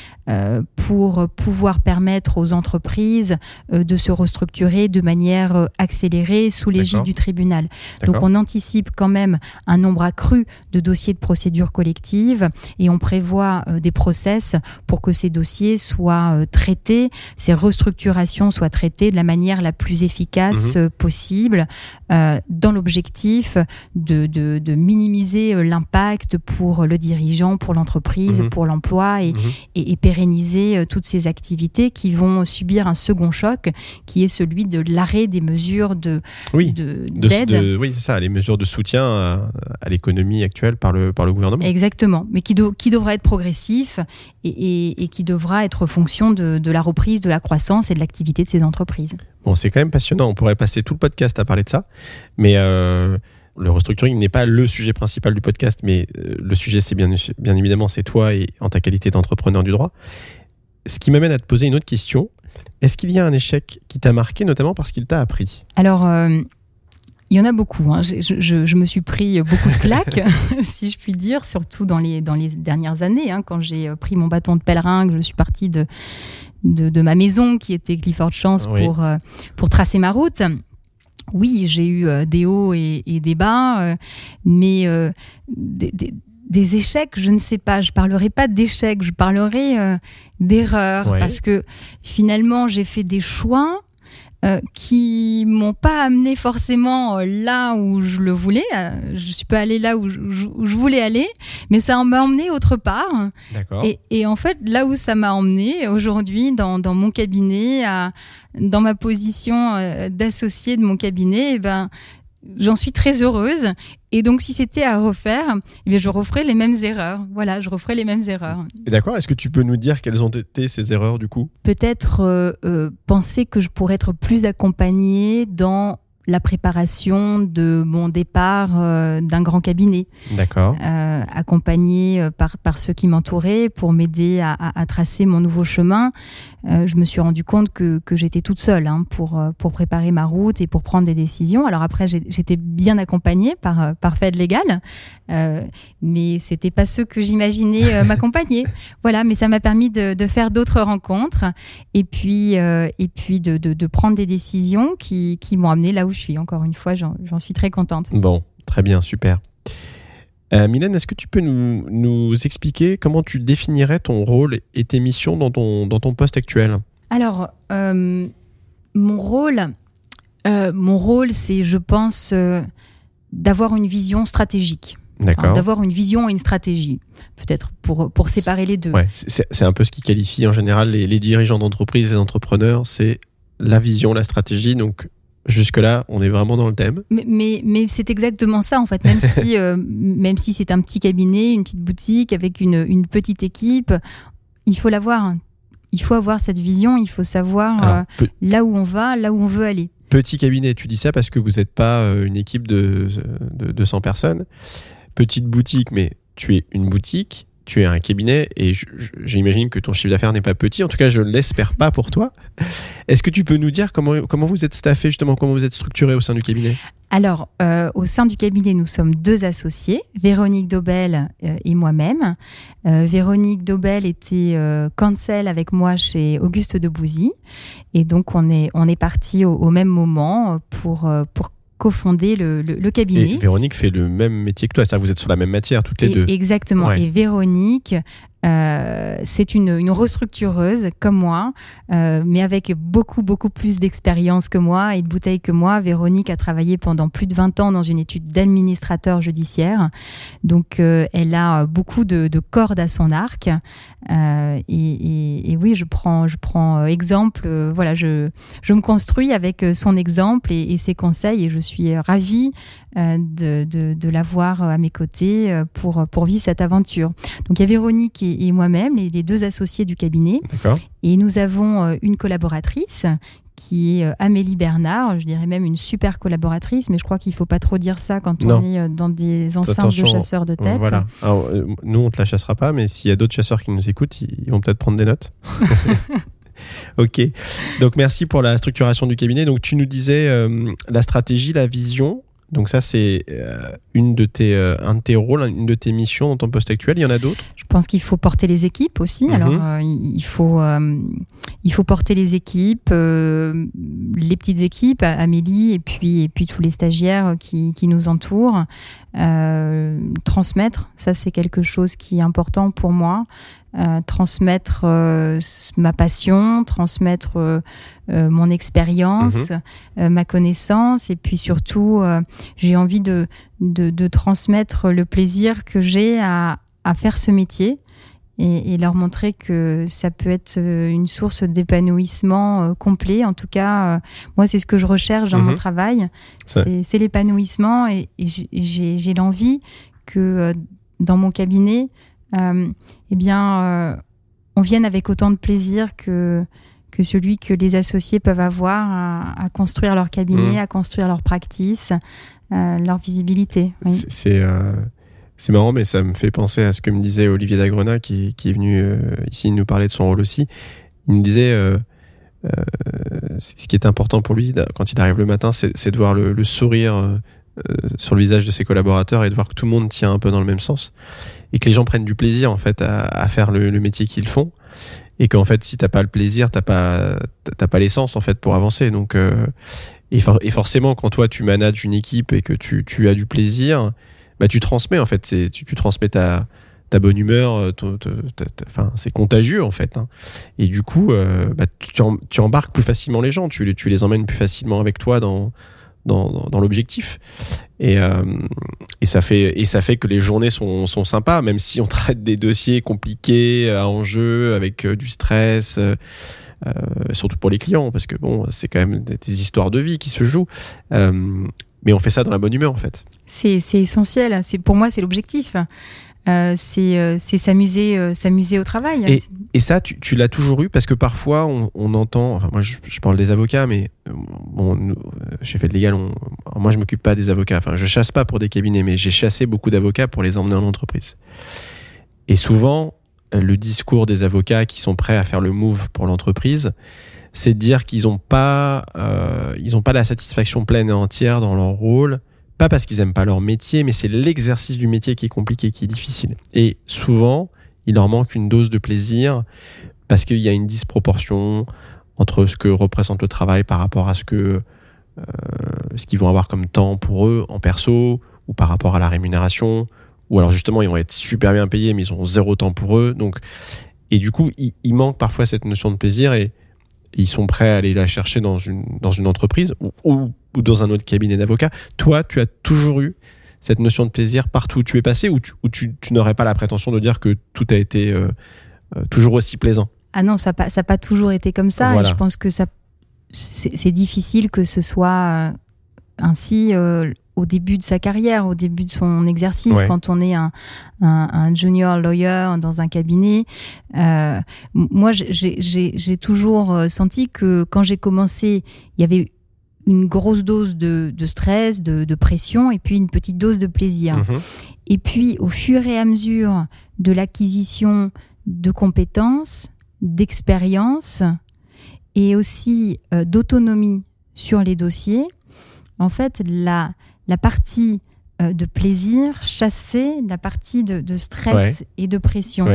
pour pouvoir permettre aux entreprises euh, de se restructurer de manière euh, accélérée sous l'égide du tribunal. Donc on anticipe quand même un nombre accru de dossiers de procédure collective et on prévoit euh, des process pour que ces dossiers soient traités, ces restructurations soient traitées de la manière la plus efficace mhm. possible dans l'objectif de, de, minimiser l'impact pour le dirigeant, pour l'entreprise, mhm. pour l'emploi et, mhm. et, et, pérenniser toutes ces activités qui vont subir un second choc, qui est celui de l'arrêt des mesures de oui, d'aide. oui, c'est ça, les mesures de soutien à, l'économie actuelle par le, par le gouvernement. Exactement, mais qui, qui devra être progressif et, et, qui devra être fonction de, de, la reprise de la croissance et de l'activité de ces entreprises. Bon, c'est quand même passionnant. On pourrait passer tout le podcast à parler de ça, mais euh, le restructuring n'est pas le sujet principal du podcast, mais euh, le sujet, c'est bien, bien évidemment, c'est toi et en ta qualité d'entrepreneur du droit ce qui m'amène à te poser une autre question. Est-ce qu'il y a un échec qui t'a marqué, notamment parce qu'il t'a appris? Alors, euh, il y en a beaucoup. Hein. Je, me suis pris beaucoup de claques, [LAUGHS] [LAUGHS] si je puis dire, surtout dans les, dans les dernières années, hein, quand j'ai euh, pris mon bâton de pèlerin, que je suis partie de, de, ma maison, qui était Clifford Chance, pour, euh, pour tracer ma route. Oui, j'ai eu des hauts et, des bas, mais des, des échecs, je ne sais pas, je parlerai pas d'échecs, je parlerai euh, d'erreurs parce que finalement j'ai fait des choix euh, qui m'ont pas amené forcément euh, là où je le voulais. je suis pas allée là où je, voulais aller, mais ça m'a emmené autre part. Et, et, en fait, là où ça m'a emmené aujourd'hui dans, dans, mon cabinet, dans ma position d'associé de mon cabinet, eh ben j'en suis très heureuse. Et donc, si c'était à refaire, eh je referais les mêmes erreurs. Voilà, je referais les mêmes erreurs. D'accord. Est-ce que tu peux nous dire quelles ont été ces erreurs du coup? Peut-être euh, euh, penser que je pourrais être plus accompagnée dans la préparation de mon départ euh, d'un grand cabinet. D'accord. Euh, accompagné par, par ceux qui m'entouraient pour m'aider à, à, tracer mon nouveau chemin. Je me suis rendu compte que, que j'étais toute seule hein, pour, pour préparer ma route et pour prendre des décisions. Alors après, j'étais bien accompagnée par, par Fed Légal, mais c'était pas ceux que j'imaginais m'accompagner. [LAUGHS] Voilà, mais ça m'a permis de, de faire d'autres rencontres et puis, et puis de, de, de, prendre des décisions qui, qui m'ont amené là où je suis. Encore une fois, j'en suis très contente. Bon, très bien, super. Euh, Mylène, est-ce que tu peux nous, nous, expliquer comment tu définirais ton rôle et tes missions dans ton, dans ton poste actuel? Alors, euh, mon rôle, euh, mon rôle c'est, je pense, euh, d'avoir une vision stratégique D'accord. D'avoir une vision et une stratégie, peut-être pour, pour séparer les deux. Ouais, c'est c'est un peu ce qui qualifie en général les, les dirigeants d'entreprise et les entrepreneurs, c'est la vision, la stratégie. Donc jusque-là, on est vraiment dans le thème. Mais, mais, mais c'est exactement ça en fait. Même [LAUGHS] si, euh, même si c'est un petit cabinet, une petite boutique avec une, une petite équipe, il faut l'avoir. Il faut avoir cette vision. Il faut savoir Alors, euh, là où on va, là où on veut aller. petit cabinet, tu dis ça parce que vous n'êtes pas euh, une équipe de, de 200 personnes. Petite boutique, mais tu es une boutique, tu es un cabinet et j'imagine que ton chiffre d'affaires n'est pas petit. En tout cas, je ne l'espère pas pour toi. Est-ce que tu peux nous dire comment, vous êtes staffé, justement, comment vous êtes structuré au sein du cabinet? Alors, euh, au sein du cabinet, nous sommes deux associés, Véronique Daubel euh, et moi-même. Euh, Véronique Daubel était cancel avec moi chez Auguste de Bouzy. Et donc, on est, on parti au, au même moment pour, pour cofonder le, le, le cabinet. Et Véronique fait le même métier que toi, c'est-à-dire que vous êtes sur la même matière toutes les Et- deux. Exactement. Ouais. Et Véronique, euh, c'est une, restructureuse comme moi, euh, mais avec beaucoup, beaucoup plus d'expérience que moi et de bouteilles que moi. Véronique a travaillé pendant plus de 20 ans dans une étude d'administrateur judiciaire. Donc, euh, elle a beaucoup de, de cordes à son arc. Et, oui, je prends, je prends exemple. voilà, je, je me construis avec son exemple et, ses conseils et je suis ravie de, de, l'avoir à mes côtés pour, pour vivre cette aventure. Donc il y a Véronique et moi-même, les, les deux associés du cabinet, et nous avons euh, une collaboratrice qui est euh, Amélie Bernard, je dirais même une super collaboratrice, mais je crois qu'il ne faut pas trop dire ça quand on est euh, dans des enceintes Attention, de chasseurs de tête. Voilà. Alors, nous, on te la chassera pas, mais s'il y a d'autres chasseurs qui nous écoutent, ils ils vont peut-être prendre des notes. [LAUGHS] ok. Donc, merci pour la structuration du cabinet. Donc, tu nous disais euh, la stratégie, la vision. Donc, ça, c'est euh, une de tes, euh, un de tes rôles, une de tes missions dans ton poste actuel. Il y en a d'autres? Je pense qu'il faut porter les équipes aussi. Mhm. Alors, euh, il faut, euh, il faut porter les équipes, euh, les petites équipes, Amélie et puis, et puis tous les stagiaires qui, qui nous entourent. Transmettre, ça c'est quelque chose qui est important pour moi. Euh, transmettre euh, ma passion, transmettre euh, mon expérience, euh, ma connaissance, et puis surtout, j'ai envie de, de, de transmettre le plaisir que j'ai à, à faire ce métier et, et leur montrer que ça peut être une source d'épanouissement complet. En tout cas, moi, c'est ce que je recherche dans Mhm. mon travail, Ça- c'est l'épanouissement et, et j'ai- l'envie que dans mon cabinet, eh bien, euh, on vienne avec autant de plaisir que que celui que les associés peuvent avoir à, à construire leur cabinet, Mhm. à construire leur practice, euh, leur visibilité. oui. C'est- euh, marrant, mais ça me fait penser à ce que me disait Olivier Dagrena, qui, qui est venu euh, ici nous parler de son rôle aussi. Il nous disait, euh, euh, ce qui est important pour lui quand il arrive le matin, c'est de voir le, le sourire euh, euh, sur le visage de ses collaborateurs et de voir que tout le monde tient un peu dans le même sens et que les gens prennent du plaisir en fait à, faire le, métier qu'ils font. Et qu'en fait si t'as pas le plaisir t'as pas t'as pas l'essence en fait pour avancer. Donc euh, et, for- et forcément quand toi tu manages une équipe et que tu, tu as du plaisir bah tu transmets en fait. C'est tu, transmets ta ta bonne humeur euh, enfin c'est contagieux en fait hein. et du coup euh, bah, tu, tu embarques plus facilement les gens. Tu, tu les emmènes plus facilement avec toi dans dans, dans, l'objectif et, euh, et ça fait et ça fait que les journées sont, sont sympas même si on [LAUGHS] traite des dossiers compliqués à enjeu avec euh, du stress euh, euh, surtout pour les clients parce que bon c'est quand même des, histoires de vie qui se jouent Euh, mais on fait ça dans la bonne humeur en fait C'est essentiel. Pour moi, c'est l'objectif. Euh, c'est euh, euh, s'amuser au travail. Et- ça, tu, l'as toujours eu? Parce que parfois on, entend, enfin moi je, parle des avocats, mais bon, chez Fait Légal, moi je m'occupe pas des avocats, enfin je chasse pas pour des cabinets, mais j'ai chassé beaucoup d'avocats pour les emmener en entreprise. Et souvent, le discours des avocats qui sont prêts à faire le move pour l'entreprise, c'est de dire qu'ils n'ont pas, pas la satisfaction pleine et entière dans leur rôle, pas parce qu'ils aiment pas leur métier, mais c'est l'exercice du métier qui est compliqué, qui est difficile. Et souvent, il leur manque une dose de plaisir parce qu'il y a une disproportion entre ce que représente le travail par rapport à ce que euh, ce qu'ils vont avoir comme temps pour eux en perso ou par rapport à la rémunération ou alors justement ils vont être super bien payés mais ils ont zéro temps pour eux donc et du coup il, il manque parfois cette notion de plaisir et ils sont prêts à aller la chercher dans une dans une entreprise ou, ou, ou dans un autre cabinet d'avocats toi tu as toujours eu cette notion de plaisir partout où tu es passé ou tu, tu, n'aurais pas la prétention de dire que tout a été toujours aussi plaisant? Ah non, ça n'a pas, toujours été comme ça. Et je pense que ça, c'est difficile que ce soit ainsi au début de sa carrière, au début de son exercice, quand on est un, junior lawyer dans un cabinet. Euh, moi, j'ai toujours euh, senti que quand j'ai commencé, il y avait une grosse dose de, stress, de, pression, et puis une petite dose de plaisir. Mhm. Et puis, au fur et à mesure de l'acquisition de compétences, d'expérience, et aussi euh, d'autonomie sur les dossiers, en fait, la, la partie euh, de plaisir chassait la partie de, stress et de pression.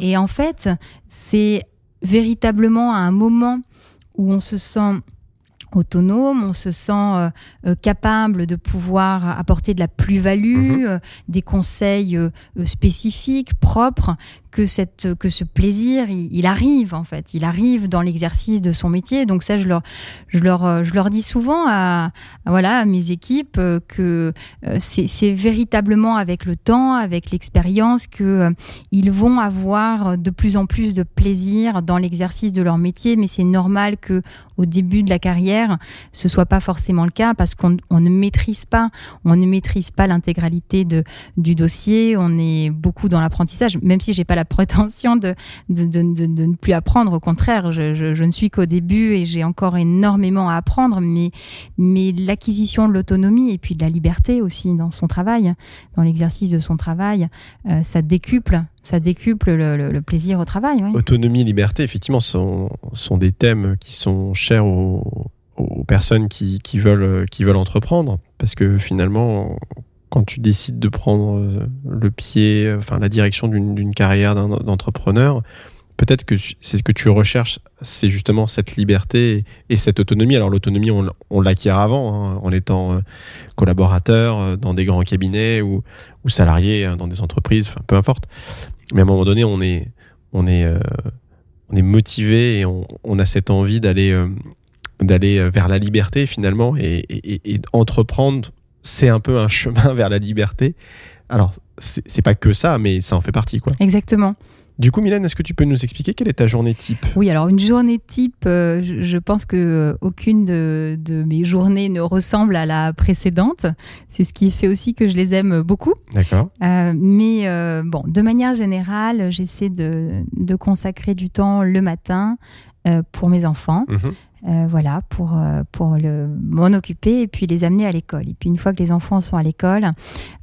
Et en fait, c'est véritablement à un moment où on se sent autonome, on se sent euh, euh, capable de pouvoir apporter de la plus-value, mhm. des conseils spécifiques, propres, que, cette, que ce plaisir, il, arrive en fait, il arrive dans l'exercice de son métier. Donc ça, je leur, je leur, euh, je leur dis souvent à, voilà, à mes équipes euh, que euh, c'est véritablement avec le temps, avec l'expérience, que ils vont avoir de plus en plus de plaisir dans l'exercice de leur métier. Mais c'est normal que au début de la carrière, ce soit pas forcément le cas parce qu'on ne maîtrise pas, on ne maîtrise pas l'intégralité du dossier. On est beaucoup dans l'apprentissage, même si j'ai pas la prétention de, de, ne plus apprendre. Au contraire, je, je, ne suis qu'au début et j'ai encore énormément à apprendre. Mais, mais l'acquisition de l'autonomie et puis de la liberté aussi dans son travail, dans l'exercice de son travail, euh, ça décuple ça décuple le, plaisir au travail. Autonomie et liberté, effectivement, sont, sont des thèmes qui sont chers aux, aux personnes qui, qui, veulent, qui veulent entreprendre. Parce que finalement, quand tu décides de prendre euh, le pied, enfin la direction d'une carrière d'entrepreneur, peut-être que c'est ce que tu recherches, c'est justement cette liberté et, cette autonomie. Alors l'autonomie, on, l'acquiert avant, hein, en étant euh, collaborateur euh, dans des grands cabinets ou, salarié dans des entreprises, enfin peu importe. Mais à un moment donné, on est, motivé et on, a cette envie d'aller vers la liberté finalement et, et entreprendre c'est un peu un chemin [LAUGHS] vers la liberté. Alors, c'est pas que ça, mais ça en fait partie, quoi. Exactement. Du coup, Mylène, est-ce que tu peux nous expliquer quelle est ta journée type? Oui, alors une journée type, euh, je, pense que euh, aucune de, mes journées ne ressemble à la précédente. C'est ce qui fait aussi que je les aime beaucoup. D'accord. Euh, mais bon, de manière générale, j'essaie de, consacrer du temps le matin pour mes enfants. Mhm. Euh, voilà, pour, euh, pour m'en occuper et puis les amener à l'école. Et puis une fois que les enfants sont à l'école,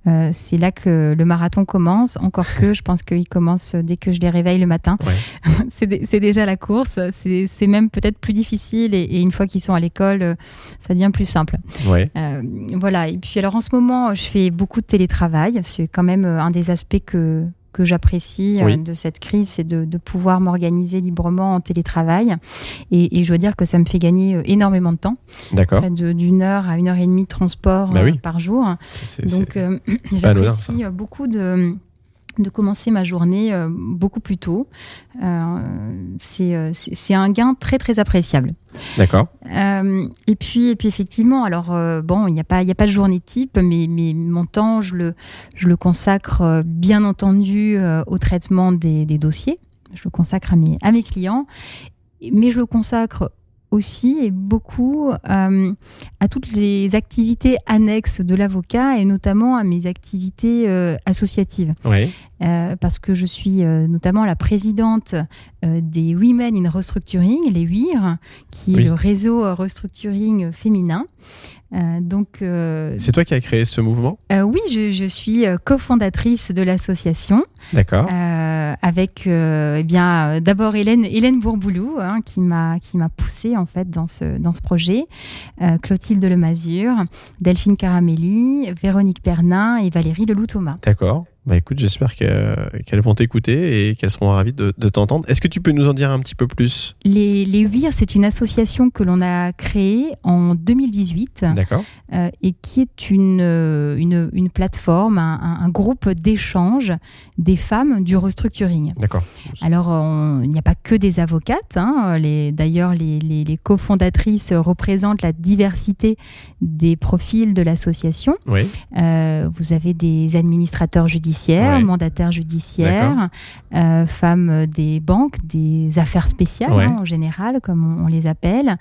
euh, c'est là que le marathon commence. Encore que je pense qu'il commence dès que je les réveille le matin. [LAUGHS] c'est déjà la course. C'est même peut-être plus difficile et, une fois qu'ils sont à l'école, ça devient plus simple. voilà. Et puis alors en ce moment, je fais beaucoup de télétravail. C'est quand même un des aspects que que j'apprécie euh, de cette crise, c'est de, pouvoir m'organiser librement en télétravail. Et, je dois dire que ça me fait gagner euh, énormément de temps. D'accord. D'une heure à une heure et demie de transport bah euh, par jour. Donc, [CLEARS THROAT] j'apprécie beaucoup de de commencer ma journée euh, beaucoup plus tôt. Euh, euh, c'est un gain très très appréciable. D'accord. et puis et puis effectivement, alors bon, il n'y a pas il a pas de journée type, mais, mais mon temps je le je le consacre bien entendu au traitement des, des, dossiers. Je le consacre à mes à mes clients, mais je le consacre aussi et beaucoup euh, à toutes les activités annexes de l'avocat et notamment à mes activités euh, associatives. Euh, parce que je suis notamment la présidente des Women in Restructuring, les WIR, qui est le réseau restructuring féminin. Donc, c'est toi qui as créé ce mouvement? Oui, je, je suis cofondatrice de l'association. D'accord. Avec euh, eh bien euh, d'abord Hélène Hélène Bourboulou hein, qui m'a qui m'a poussée en fait dans ce dans ce projet. Euh, Clotilde Lemazure Delphine Caramelli Véronique Pernin et Valérie Leloup Thomas d'accord Bah écoute, j'espère qu'elles vont t'écouter et qu'elles seront ravies de, t'entendre. Est-ce que tu peux nous en dire un petit peu plus? Les, les c'est une association que l'on a créée en 2018. D'accord. Euh, et qui est une, euh, une, une plateforme, un, groupe d'échange des femmes du restructuring. D'accord. Alors, il n'y a pas que des avocates. Hein. D'ailleurs, les, les, les, cofondatrices représentent la diversité des profils de l'association. Oui. Euh, vous avez des administrateurs judiciaires mandataires judiciaires, euh, femmes des banques, des affaires spéciales hein, en général, comme on, les appelle,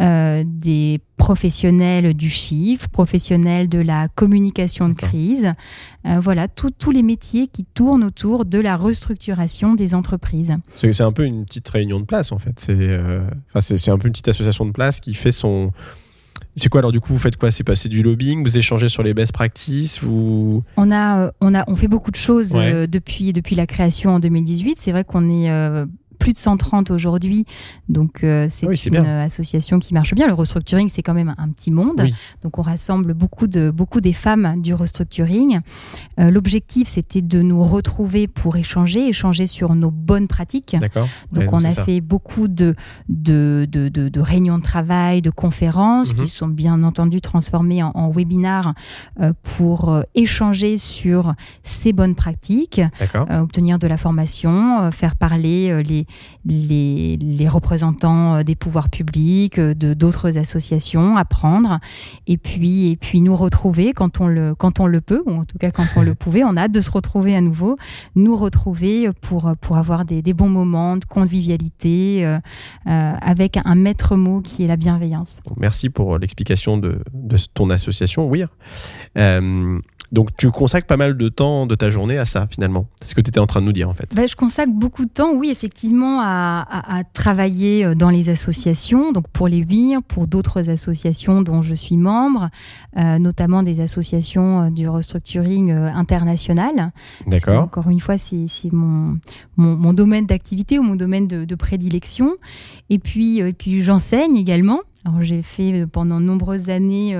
euh, des professionnels du chiffre, professionnels de la communication de crise. Euh, voilà, tous les métiers qui tournent autour de la restructuration des entreprises. C'est un peu une petite réunion de place en fait. C'est un peu une petite association de place qui fait son c'est quoi alors du coup vous faites quoi? C'est passer du lobbying, vous échangez sur les best practices, vous On a euh, on a on fait beaucoup de choses euh, depuis depuis la création en 2018. C'est vrai qu'on est euh, plus de 130 aujourd'hui. Donc, euh, c'est une association qui marche bien. Le restructuring, c'est quand même un, petit monde. Donc, on rassemble beaucoup, de, beaucoup des femmes du restructuring. Euh, l'objectif, c'était de nous retrouver pour échanger, échanger sur nos bonnes pratiques. Donc, on a fait beaucoup de, de, de, de, réunions de travail, de conférences qui mhm. sont bien entendu transformées en, en webinars euh, pour échanger sur ces bonnes pratiques, obtenir de la formation, faire parler les, les, représentants euh, des pouvoirs publics, euh, de d'autres associations, apprendre, et puis, et puis nous retrouver quand on, le, quand on le peut, ou en tout cas quand on le [LAUGHS] pouvait, on a hâte de se retrouver à nouveau, nous retrouver pour, pour avoir des, bons moments de convivialité, euh, avec un maître mot qui est la bienveillance. Merci pour l'explication de, de, ton association, WIR. Donc tu consacres pas mal de temps de ta journée à ça finalement. C'est ce que tu étais en train de nous dire en fait. Bah, je consacre beaucoup de temps, oui, effectivement, à, travailler euh, dans les associations, donc pour les WIR, pour d'autres associations dont je suis membre, euh, notamment des associations euh, du restructuring international. D'accord. Encore une fois, c'est mon, mon, domaine d'activité ou mon domaine de, prédilection. Et puis, et puis j'enseigne également. Alors j'ai fait pendant de nombreuses années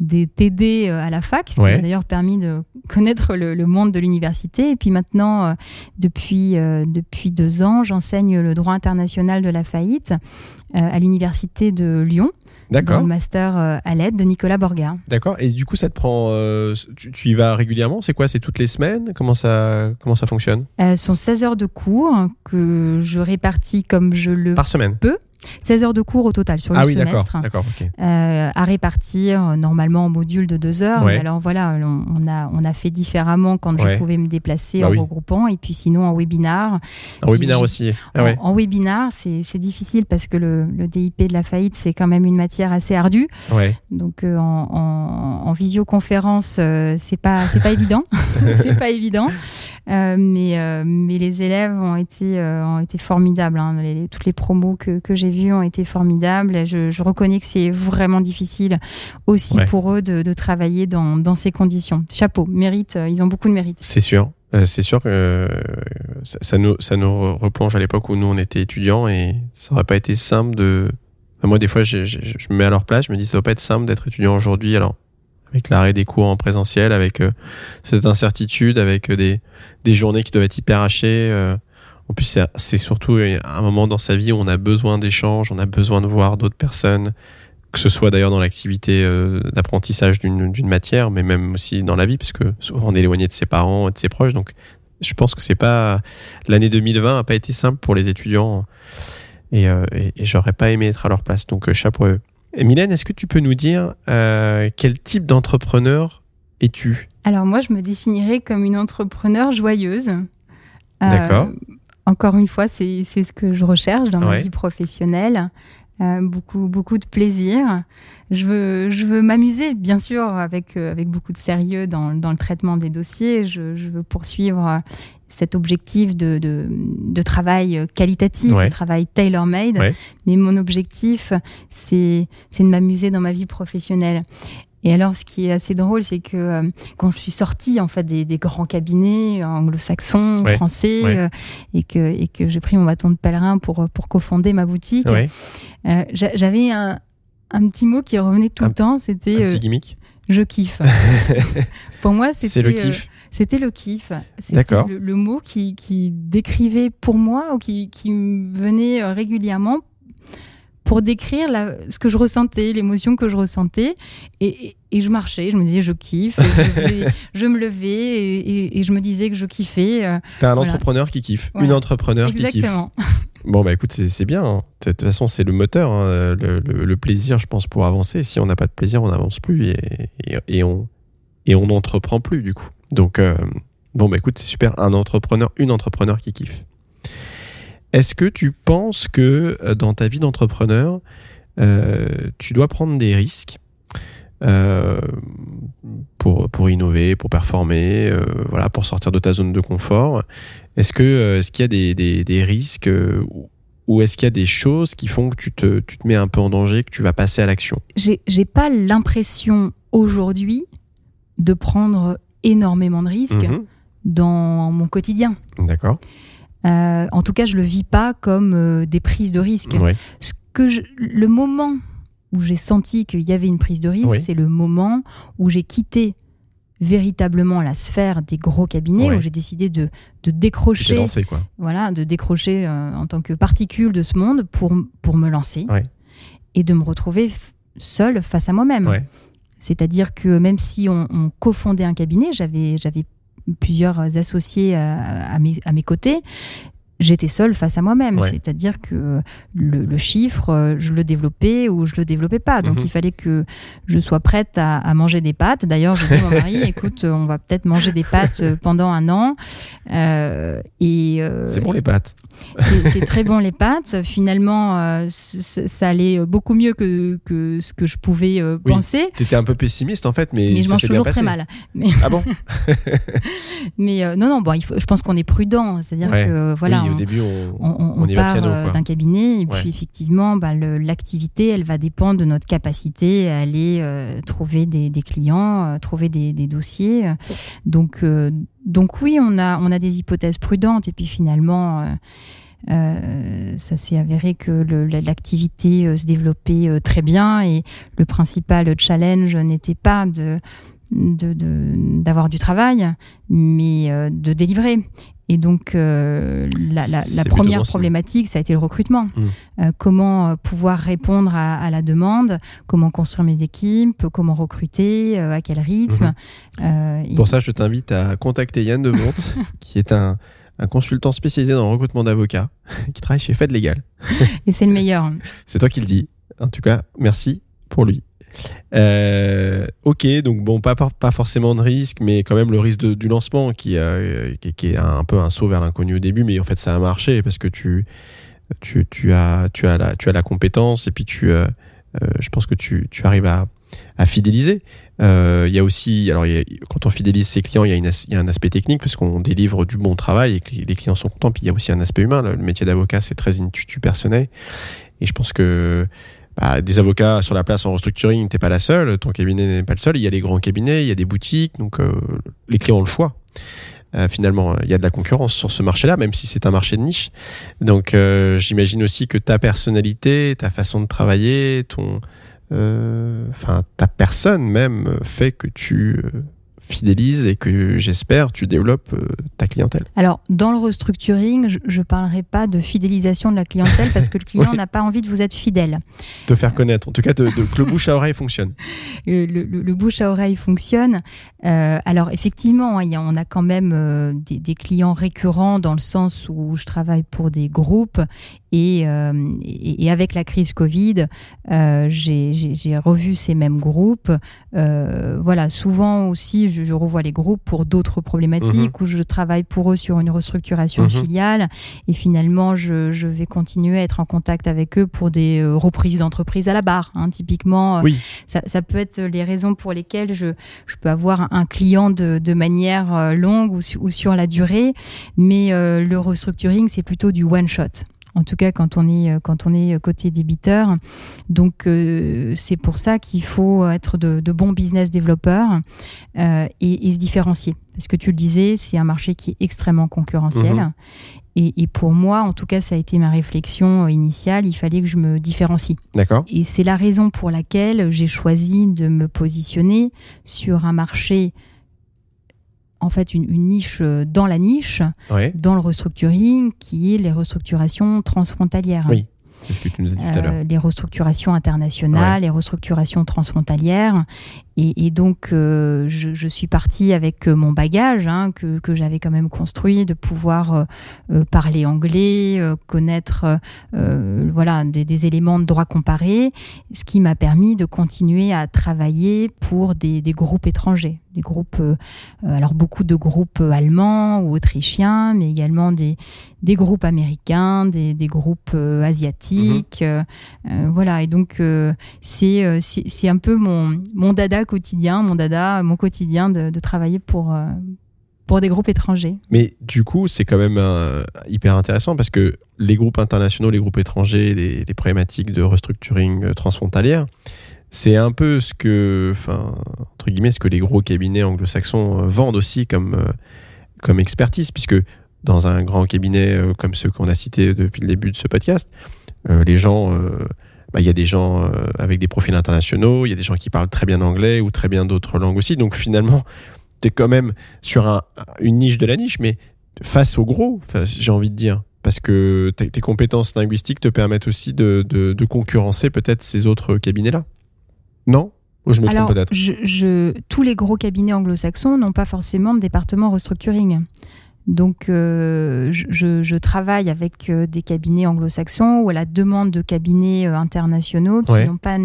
des TD euh, à la fac, ce qui m'a d'ailleurs permis de connaître le, monde de l'université. Et puis maintenant, euh, depuis, euh, depuis deux ans, j'enseigne le droit international de la faillite à l'université de Lyon. D'accord. le master à l'aide de Nicolas Borga. D'accord. Et du coup, ça te prend. tu, y vas régulièrement? C'est quoi? C'est toutes les semaines? Comment ça, comment ça fonctionne? Ce sont 16 heures de cours que je répartis comme je le Par semaine peux. 16 heures de cours au total sur le ah semestre. D'accord, euh, à répartir euh, normalement en module de deux heures. Mais alors voilà, on, a, on a fait différemment quand je pouvais me déplacer bah en regroupant et puis sinon en webinar. En webinar aussi. Ah en, webinar, c'est difficile parce que le, DIP de la faillite, c'est quand même une matière assez ardue. Donc euh, en, visioconférence, c'est pas, pas [LAUGHS] évident. [LAUGHS] c'est pas évident. Mais, mais les élèves ont été, ont été formidables. Hein. toutes les promos que, que j'ai ont été formidables. Je, je reconnais que c'est vraiment difficile aussi pour eux de, travailler dans, dans, ces conditions. Chapeau, mérite, euh, ils ont beaucoup de mérite. C'est sûr. Euh, c'est sûr que euh, ça, nous, ça nous replonge à l'époque où nous on était étudiants et ça aurait pas été simple de. moi, des fois, je, je, me mets à leur place, je me dis ça va pas être simple d'être étudiant aujourd'hui. Alors, avec l'arrêt des cours en présentiel, avec cette incertitude, avec des, des journées qui doivent être hyper hachées. En plus, c'est surtout un moment dans sa vie où on a besoin d'échanges, on a besoin de voir d'autres personnes, que ce soit d'ailleurs dans l'activité euh, d'apprentissage d'une matière, mais même aussi dans la vie, parce que souvent on est éloigné de ses parents et de ses proches. Donc, je pense que c'est pas l'année 2020 a pas été simple pour les étudiants et, euh, j'aurais pas aimé être à leur place. Donc, euh, chapeau à eux. Mylène, est-ce que tu peux nous dire quel type d'entrepreneur es-tu? Alors moi, je me définirais comme une entrepreneur joyeuse. D'accord encore une fois, c'est ce que je recherche dans ma vie professionnelle. Euh, beaucoup, beaucoup de plaisir. Je veux, je veux m'amuser, bien sûr, avec, euh, avec beaucoup de sérieux dans, dans, le traitement des dossiers. Je, je veux poursuivre euh, cet objectif de, de, de travail qualitatif, de travail tailor-made. Mais mon objectif, c'est de m'amuser dans ma vie professionnelle. Et alors, ce qui est assez drôle, c'est que euh, quand je suis sortie en fait des, grands cabinets anglo-saxons, français, euh, et que et que j'ai pris mon bâton de pèlerin pour pour cofonder ma boutique, euh, j'avais un, un petit mot qui revenait tout le temps. C'était un petit gimmick. Je kiffe. [LAUGHS] pour moi, c'était c'est le kiff C'était le kiff. C'était. Le, le mot qui, qui décrivait pour moi ou qui, venait euh, régulièrement pour décrire la- ce que je ressentais, l'émotion que je ressentais. Et, et- et je marchais, je me disais je kiffe. [LAUGHS] je, me levais et, je me disais que je kiffais. euh, T'as un Voilà. entrepreneur qui kiffe, une entrepreneur qui kiffe. Exactement. [LAUGHS] Bon, bah écoute, c'est bien. hein. De toute façon, c'est le moteur, hein, le, le- le plaisir, je pense, pour avancer. Si on n'a pas de plaisir, on n'avance plus on et on n'entreprend plus, du coup. Donc, euh, bon, bah écoute, c'est super. Un entrepreneur, une entrepreneur qui kiffe. Est-ce que tu penses que euh, dans ta vie d'entrepreneur, euh, tu dois prendre des risques pour, pour innover, pour performer, voilà, pour sortir de ta zone de confort? Est-ce que est-ce qu'il y a des, des, risques ou- est-ce qu'il y a des choses qui font que tu te, tu te mets un peu en danger, que tu vas passer à l'action? J'ai pas l'impression aujourd'hui de prendre énormément de risques Mhm. dans mon quotidien. D'accord. Euh, en tout cas, je le vis pas comme euh, des prises de risques. Ouais. Ce que je- le moment où j'ai senti qu'il y avait une prise de risque, Oui. c'est le moment où j'ai quitté véritablement la sphère des gros cabinets, Ouais. où j'ai décidé de, de décrocher, lancé, quoi. voilà, de décrocher euh, en tant que particule de ce monde pour, pour me lancer Ouais. et de me retrouver seule face à moi-même. Ouais. C'est-à-dire que même si on, on cofondait un cabinet, j'avais plusieurs associés mes, à mes côtés. J'étais seule face à moi-même, Ouais. c'est-à-dire que le, le chiffre, euh, je le développais ou je le développais pas. Donc Mhm. il fallait que je sois prête à, à manger des pâtes. D'ailleurs, je dis à mon mari, [LAUGHS] écoute, on va peut-être manger des pâtes euh, pendant un an. Euh, et euh, C'est bon les pâtes. c'est très bon les pâtes. Finalement, euh, ça allait beaucoup mieux que, que ce que je pouvais euh, Oui. penser. T'étais un peu pessimiste en fait, mais, Mais je mange toujours très mal. Ah bon [LAUGHS] Mais euh, non, non, bon, il faut, je pense qu'on est prudent. C'est-à-dire Ouais. que voilà, Oui, au on, début, on, on, on- y part euh, d'un cabinet et Ouais. puis effectivement, bah, l'activité, elle va dépendre de notre capacité à aller euh, trouver des, des clients, euh, trouver des, des dossiers. Donc, donc oui, on a, on a des hypothèses prudentes et puis finalement. euh, ça s'est avéré que l'activité euh, se développait euh, très bien et le principal challenge n'était pas de d'avoir du travail, mais de délivrer. Et donc, euh, la, première problématique, ça a été le recrutement. Mm. Euh, comment euh, pouvoir répondre à, à la demande, comment construire mes équipes, comment recruter, euh, à quel rythme? Et- Mhm. Pour ça, je t'invite à contacter Yann de Bonte, [LAUGHS] qui est un, un consultant spécialisé dans le recrutement d'avocats, [LAUGHS] qui travaille chez Fed Legal. et c'est le meilleur. [LAUGHS] C'est toi qui le dis. En tout cas, merci pour lui. Euh, ok, donc bon, pas, pas forcément de risque, mais quand même le risque du lancement qui, euh, qui, est un, peu un saut vers l'inconnu au début, mais en fait ça a marché parce que tu, tu, tu, as, tu, as, la, tu as la compétence et puis tu, euh, je pense que tu, tu arrives à, à fidéliser. Il y a aussi, alors quand on fidélise ses clients, il y, a y a un aspect technique parce qu'on délivre du bon travail et que les clients sont contents. Puis il y a aussi un aspect humain. Le métier d'avocat, c'est très intuitu personnel. Et je pense que bah, des avocats sur la place en restructuring, t'es pas la seule, ton cabinet n'est pas le seul. Il y a les grands cabinets, il y a des boutiques, donc euh, les clients ont le choix. Euh, finalement, il y a de la concurrence sur ce marché-là, même si c'est un marché de niche. Donc, euh, j'imagine aussi que ta personnalité, ta façon de travailler, ton, enfin, ta personne même fait que tu fidélises et que j'espère tu développes euh, ta clientèle. Alors, dans le restructuring, je ne parlerai pas de fidélisation de la clientèle parce que le [LAUGHS] client Oui. n'a pas envie de vous être fidèle. Te faire connaître, en tout cas, que le bouche à oreille fonctionne. [LAUGHS] le, le- le bouche à oreille fonctionne. Euh, alors effectivement, hein, on a quand même euh, des, des clients récurrents dans le sens où je travaille pour des groupes et, euh, et, et avec la crise Covid, j'ai revu ces mêmes groupes. Voilà, souvent aussi, je, je revois les groupes pour d'autres problématiques où je travaille pour eux sur une restructuration Mhm. filiale et finalement, je, je vais continuer à être en contact avec eux pour des euh, reprises d'entreprise à la barre. hein. typiquement, euh, Oui. ça, ça peut être les raisons pour lesquelles je, je peux avoir un client de, de manière euh, longue ou, su- ou sur la durée, mais euh, le restructuring, c'est plutôt du one-shot. En tout cas, quand on est, quand on est côté débiteur. Donc, euh, c'est pour ça qu'il faut être de, de bons business développeurs euh, et, et se différencier. Parce que tu le disais, c'est un marché qui est extrêmement concurrentiel. Mhm. Et, et pour moi, en tout cas, ça a été ma réflexion euh, initiale, il fallait que je me différencie. D'accord Et c'est la raison pour laquelle j'ai choisi de me positionner sur un marché en fait une, niche dans la niche, dans le restructuring, qui est les restructurations transfrontalières. Oui. C'est ce que tu nous as dit tout à l'heure. Les restructurations internationales, les restructurations transfrontalières. Et, donc, euh, je, suis partie avec euh, mon bagage hein, que, j'avais quand même construit, de pouvoir euh, parler anglais, connaître voilà, des, éléments de droit comparé, ce qui m'a permis de continuer à travailler pour des, groupes étrangers. Des groupes, alors beaucoup de groupes allemands ou autrichiens, mais également des, des groupes américains, des, groupes asiatiques. Mhm. voilà, et donc c'est c'est un peu mon, mon dada quotidien, mon dada, mon quotidien de, travailler pour, euh, pour des groupes étrangers. Mais du coup, c'est quand même euh, hyper intéressant parce que les groupes internationaux, les groupes étrangers, les, problématiques de restructuring euh, transfrontalière, c'est un peu ce que, entre guillemets, ce que les gros cabinets anglo-saxons vendent aussi comme, comme expertise, puisque dans un grand cabinet comme ceux qu'on a cités depuis le début de ce podcast, les gens bah, il y a des gens euh, avec des profils internationaux, il y a des gens qui parlent très bien anglais ou très bien d'autres langues aussi. Donc finalement, [LAUGHS] tu es quand même sur une niche de la niche, mais face au gros, j'ai envie de dire. Parce que tes compétences linguistiques te permettent aussi de, concurrencer peut-être ces autres cabinets-là. Non ou je me trompe peut-être je, Tous les gros cabinets anglo-saxons n'ont pas forcément de département restructuring. Donc, euh, je, travaille avec euh, des cabinets anglo-saxons ou à la demande de cabinets euh, internationaux qui n'ont pas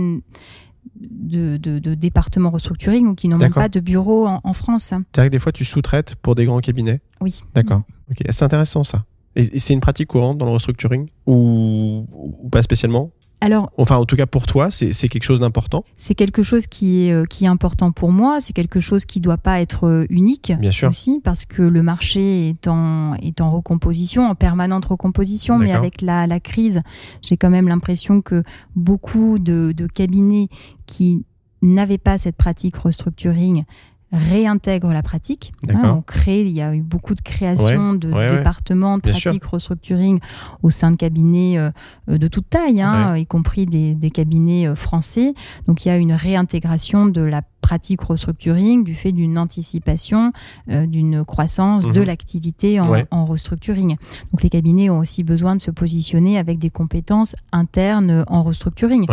de, département restructuring ou qui n'ont même pas de bureau en, France. C'est vrai que des fois, tu sous-traites pour des grands cabinets Oui. D'accord. C'est intéressant ça. Et, c'est une pratique courante dans le restructuring ou pas spécialement? Alors, enfin, en tout cas pour toi, c'est quelque chose d'important? C'est quelque chose qui est, euh, qui est important pour moi. C'est quelque chose qui ne doit pas être euh, unique Bien sûr. aussi, parce que le marché est en, est en recomposition, en permanente recomposition. Mais avec la, la crise, j'ai quand même l'impression que beaucoup de, de cabinets qui n'avaient pas cette pratique restructuring réintègre la pratique. Hein, on crée, il y a eu beaucoup de création de départements, de pratiques, restructuring au sein de cabinets euh, de toute taille, hein, y compris des, des, cabinets euh, français. Donc il y a une réintégration de la pratique restructuring du fait d'une anticipation euh, d'une croissance de mhm. l'activité en, restructuring. Donc les cabinets ont aussi besoin de se positionner avec des compétences internes en restructuring.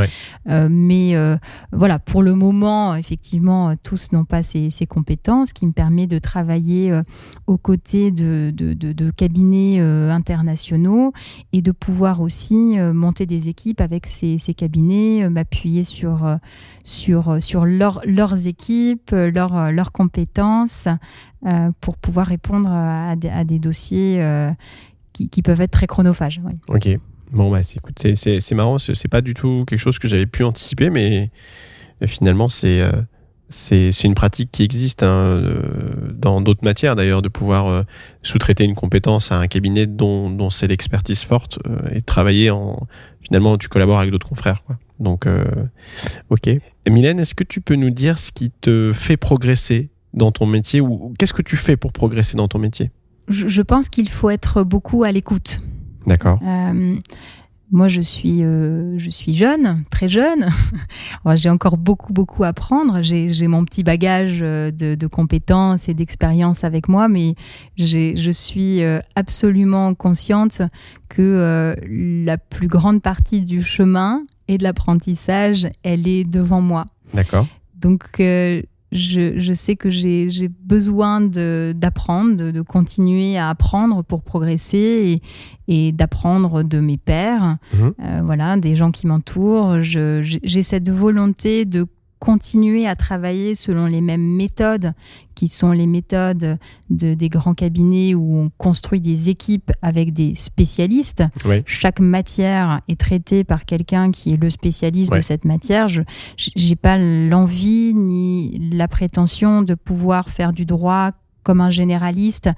Euh, mais euh, voilà, pour le moment, effectivement, tous n'ont pas ces, compétences, qui me permet de travailler aux côtés de, de cabinets internationaux et de pouvoir aussi monter des équipes avec ces, ces cabinets, m'appuyer sur, sur, sur leur, leurs équipes, euh, euh, leurs compétences euh, pour pouvoir répondre à des, dossiers qui, peuvent être très chronophages. Ok. Bon, bah, écoute, c'est marrant, c'est pas du tout quelque chose que j'avais pu anticiper, mais finalement, c'est c'est une pratique qui existe hein, dans d'autres matières d'ailleurs, de pouvoir sous-traiter une compétence à un cabinet dont, dont c'est l'expertise forte et travailler en. Finalement, tu collabores avec d'autres confrères. Donc, euh, ok. Mylène, est-ce que tu peux nous dire ce qui te fait progresser dans ton métier ou qu'est-ce que tu fais pour progresser dans ton métier? Je, pense qu'il faut être beaucoup à l'écoute. D'accord. Euh, moi, je suis, euh, je suis jeune, très jeune. [LAUGHS] j'ai encore beaucoup, beaucoup à apprendre. J'ai mon petit bagage de, de compétences et d'expérience avec moi, mais je suis absolument consciente que la plus grande partie du chemin et de l'apprentissage, elle est devant moi. D'accord. Donc, euh, je, je, sais que j'ai besoin d'apprendre, de, de, continuer à apprendre pour progresser et, et d'apprendre de mes pairs, mhm. euh, voilà, des gens qui m'entourent. J'ai cette volonté de continuer à travailler selon les mêmes méthodes qui sont les méthodes de, des grands cabinets où on construit des équipes avec des spécialistes. Chaque matière est traitée par quelqu'un qui est le spécialiste de cette matière. Je n'ai pas l'envie ni la prétention de pouvoir faire du droit comme un généraliste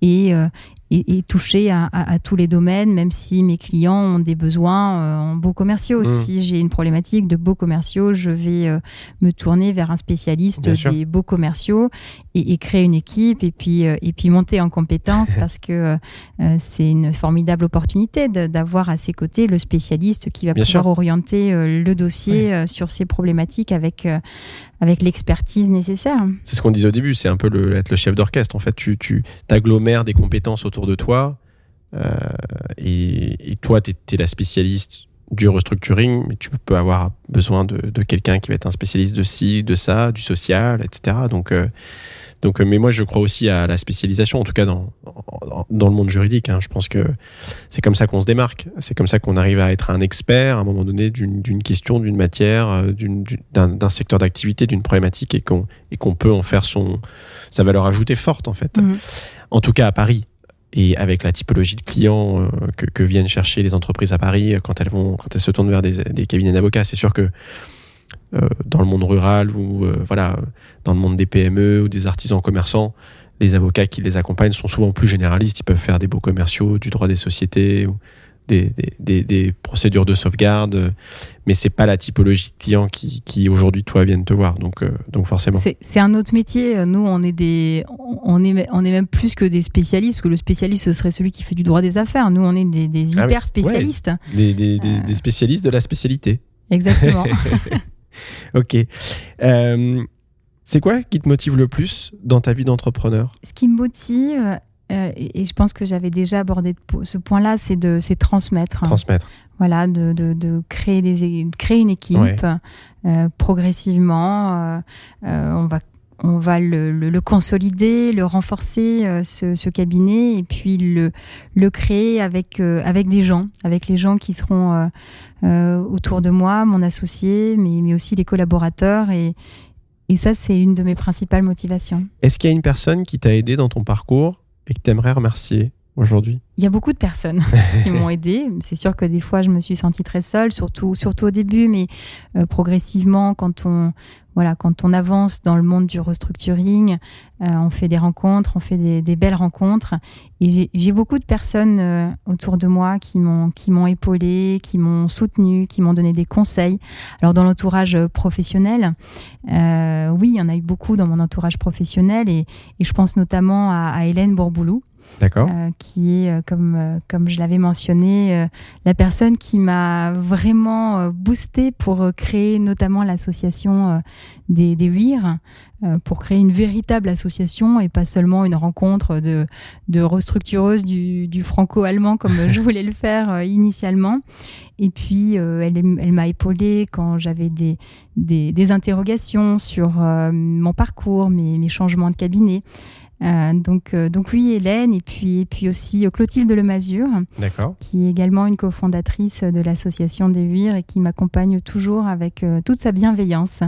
et, euh, et, toucher à, tous les domaines, même si mes clients ont des besoins en beaux commerciaux. Mmh. Si j'ai une problématique de beaux commerciaux, je vais me tourner vers un spécialiste des beaux commerciaux et, créer une équipe et puis, et puis monter en compétences [LAUGHS] parce que c'est une formidable opportunité d'avoir à ses côtés le spécialiste qui va pouvoir orienter le dossier sur ces problématiques avec, avec l'expertise nécessaire. C'est ce qu'on disait au début, c'est un peu le, être le chef d'orchestre. En fait, tu, tu agglomères des compétences autour de toi euh, et, toi, tu es, la spécialiste du restructuring, mais tu peux avoir besoin de, de quelqu'un qui va être un spécialiste de ci, de ça, du social, etc. Donc, euh, donc, euh, mais moi, je crois aussi à la spécialisation, en tout cas dans, dans le monde juridique. Hein. Je pense que c'est comme ça qu'on se démarque. C'est comme ça qu'on arrive à être un expert à un moment donné d'une question, d'une matière, euh, d'un secteur d'activité, d'une problématique et qu'on qu'on peut en faire son, sa valeur ajoutée forte, en fait. Mmh. En tout cas, à Paris. Et avec la typologie de clients euh, que, viennent chercher les entreprises à Paris quand elles, vont, quand elles se tournent vers des, cabinets d'avocats, c'est sûr que euh, dans le monde rural ou euh, voilà, dans le monde des PME ou des artisans commerçants, les avocats qui les accompagnent sont souvent plus généralistes. Ils peuvent faire des beaux commerciaux, du droit des sociétés des, des, des, procédures de sauvegarde, mais c'est pas la typologie de clients qui, qui aujourd'hui toi viennent te voir. Donc, euh, donc forcément. C'est un autre métier. Nous, on est des, on est, on est même plus que des spécialistes, parce que le spécialiste ce serait celui qui fait du droit des affaires. Nous, on est des, des ah hyper spécialistes. Des, des, spécialistes de la spécialité. Exactement. [LAUGHS] [LAUGHS] ok. Euh, c'est quoi qui te motive le plus dans ta vie d'entrepreneur? Ce qui me motive, euh, et, je pense que j'avais déjà abordé ce point-là, c'est de transmettre. Transmettre. Voilà, de, de, créer, des, créer une équipe euh, progressivement. on va on va le, le, consolider, le renforcer, ce, ce, cabinet, et puis le, le créer avec, avec des gens, avec les gens qui seront euh, autour de moi, mon associé, mais, mais aussi les collaborateurs. Et, et ça, c'est une de mes principales motivations. Est-ce qu'il y a une personne qui t'a aidé dans ton parcours et que tu aimerais remercier aujourd'hui? Il y a beaucoup de personnes [LAUGHS] qui m'ont aidé. C'est sûr que des fois, je me suis sentie très seule, surtout, surtout au début, mais euh, progressivement, quand on, voilà, quand on avance dans le monde du restructuring, euh, on fait des rencontres, on fait des, belles rencontres. Et j'ai beaucoup de personnes euh, autour de moi qui m'ont qui m'ont épaulé, qui m'ont soutenu, qui m'ont donné des conseils. Alors dans l'entourage professionnel, oui, il y en a eu beaucoup dans mon entourage professionnel et, je pense notamment à, à Hélène Bourboulou D'accord. Euh, qui est, euh, comme, euh, comme je l'avais mentionné, la personne qui m'a vraiment boosté pour créer notamment l'association des, des WIR, pour créer une véritable association et pas seulement une rencontre de, de restructureuse du, du franco-allemand comme je [LAUGHS] voulais le faire initialement. Et puis, elle, elle m'a épaulée quand j'avais des, des, des, interrogations sur mon parcours, mes, mes changements de cabinet. Euh, donc, euh, donc oui, Hélène, et puis, puis aussi euh, Clotilde Lemazure, qui est également une cofondatrice de l'association des Huires et qui m'accompagne toujours avec toute sa bienveillance.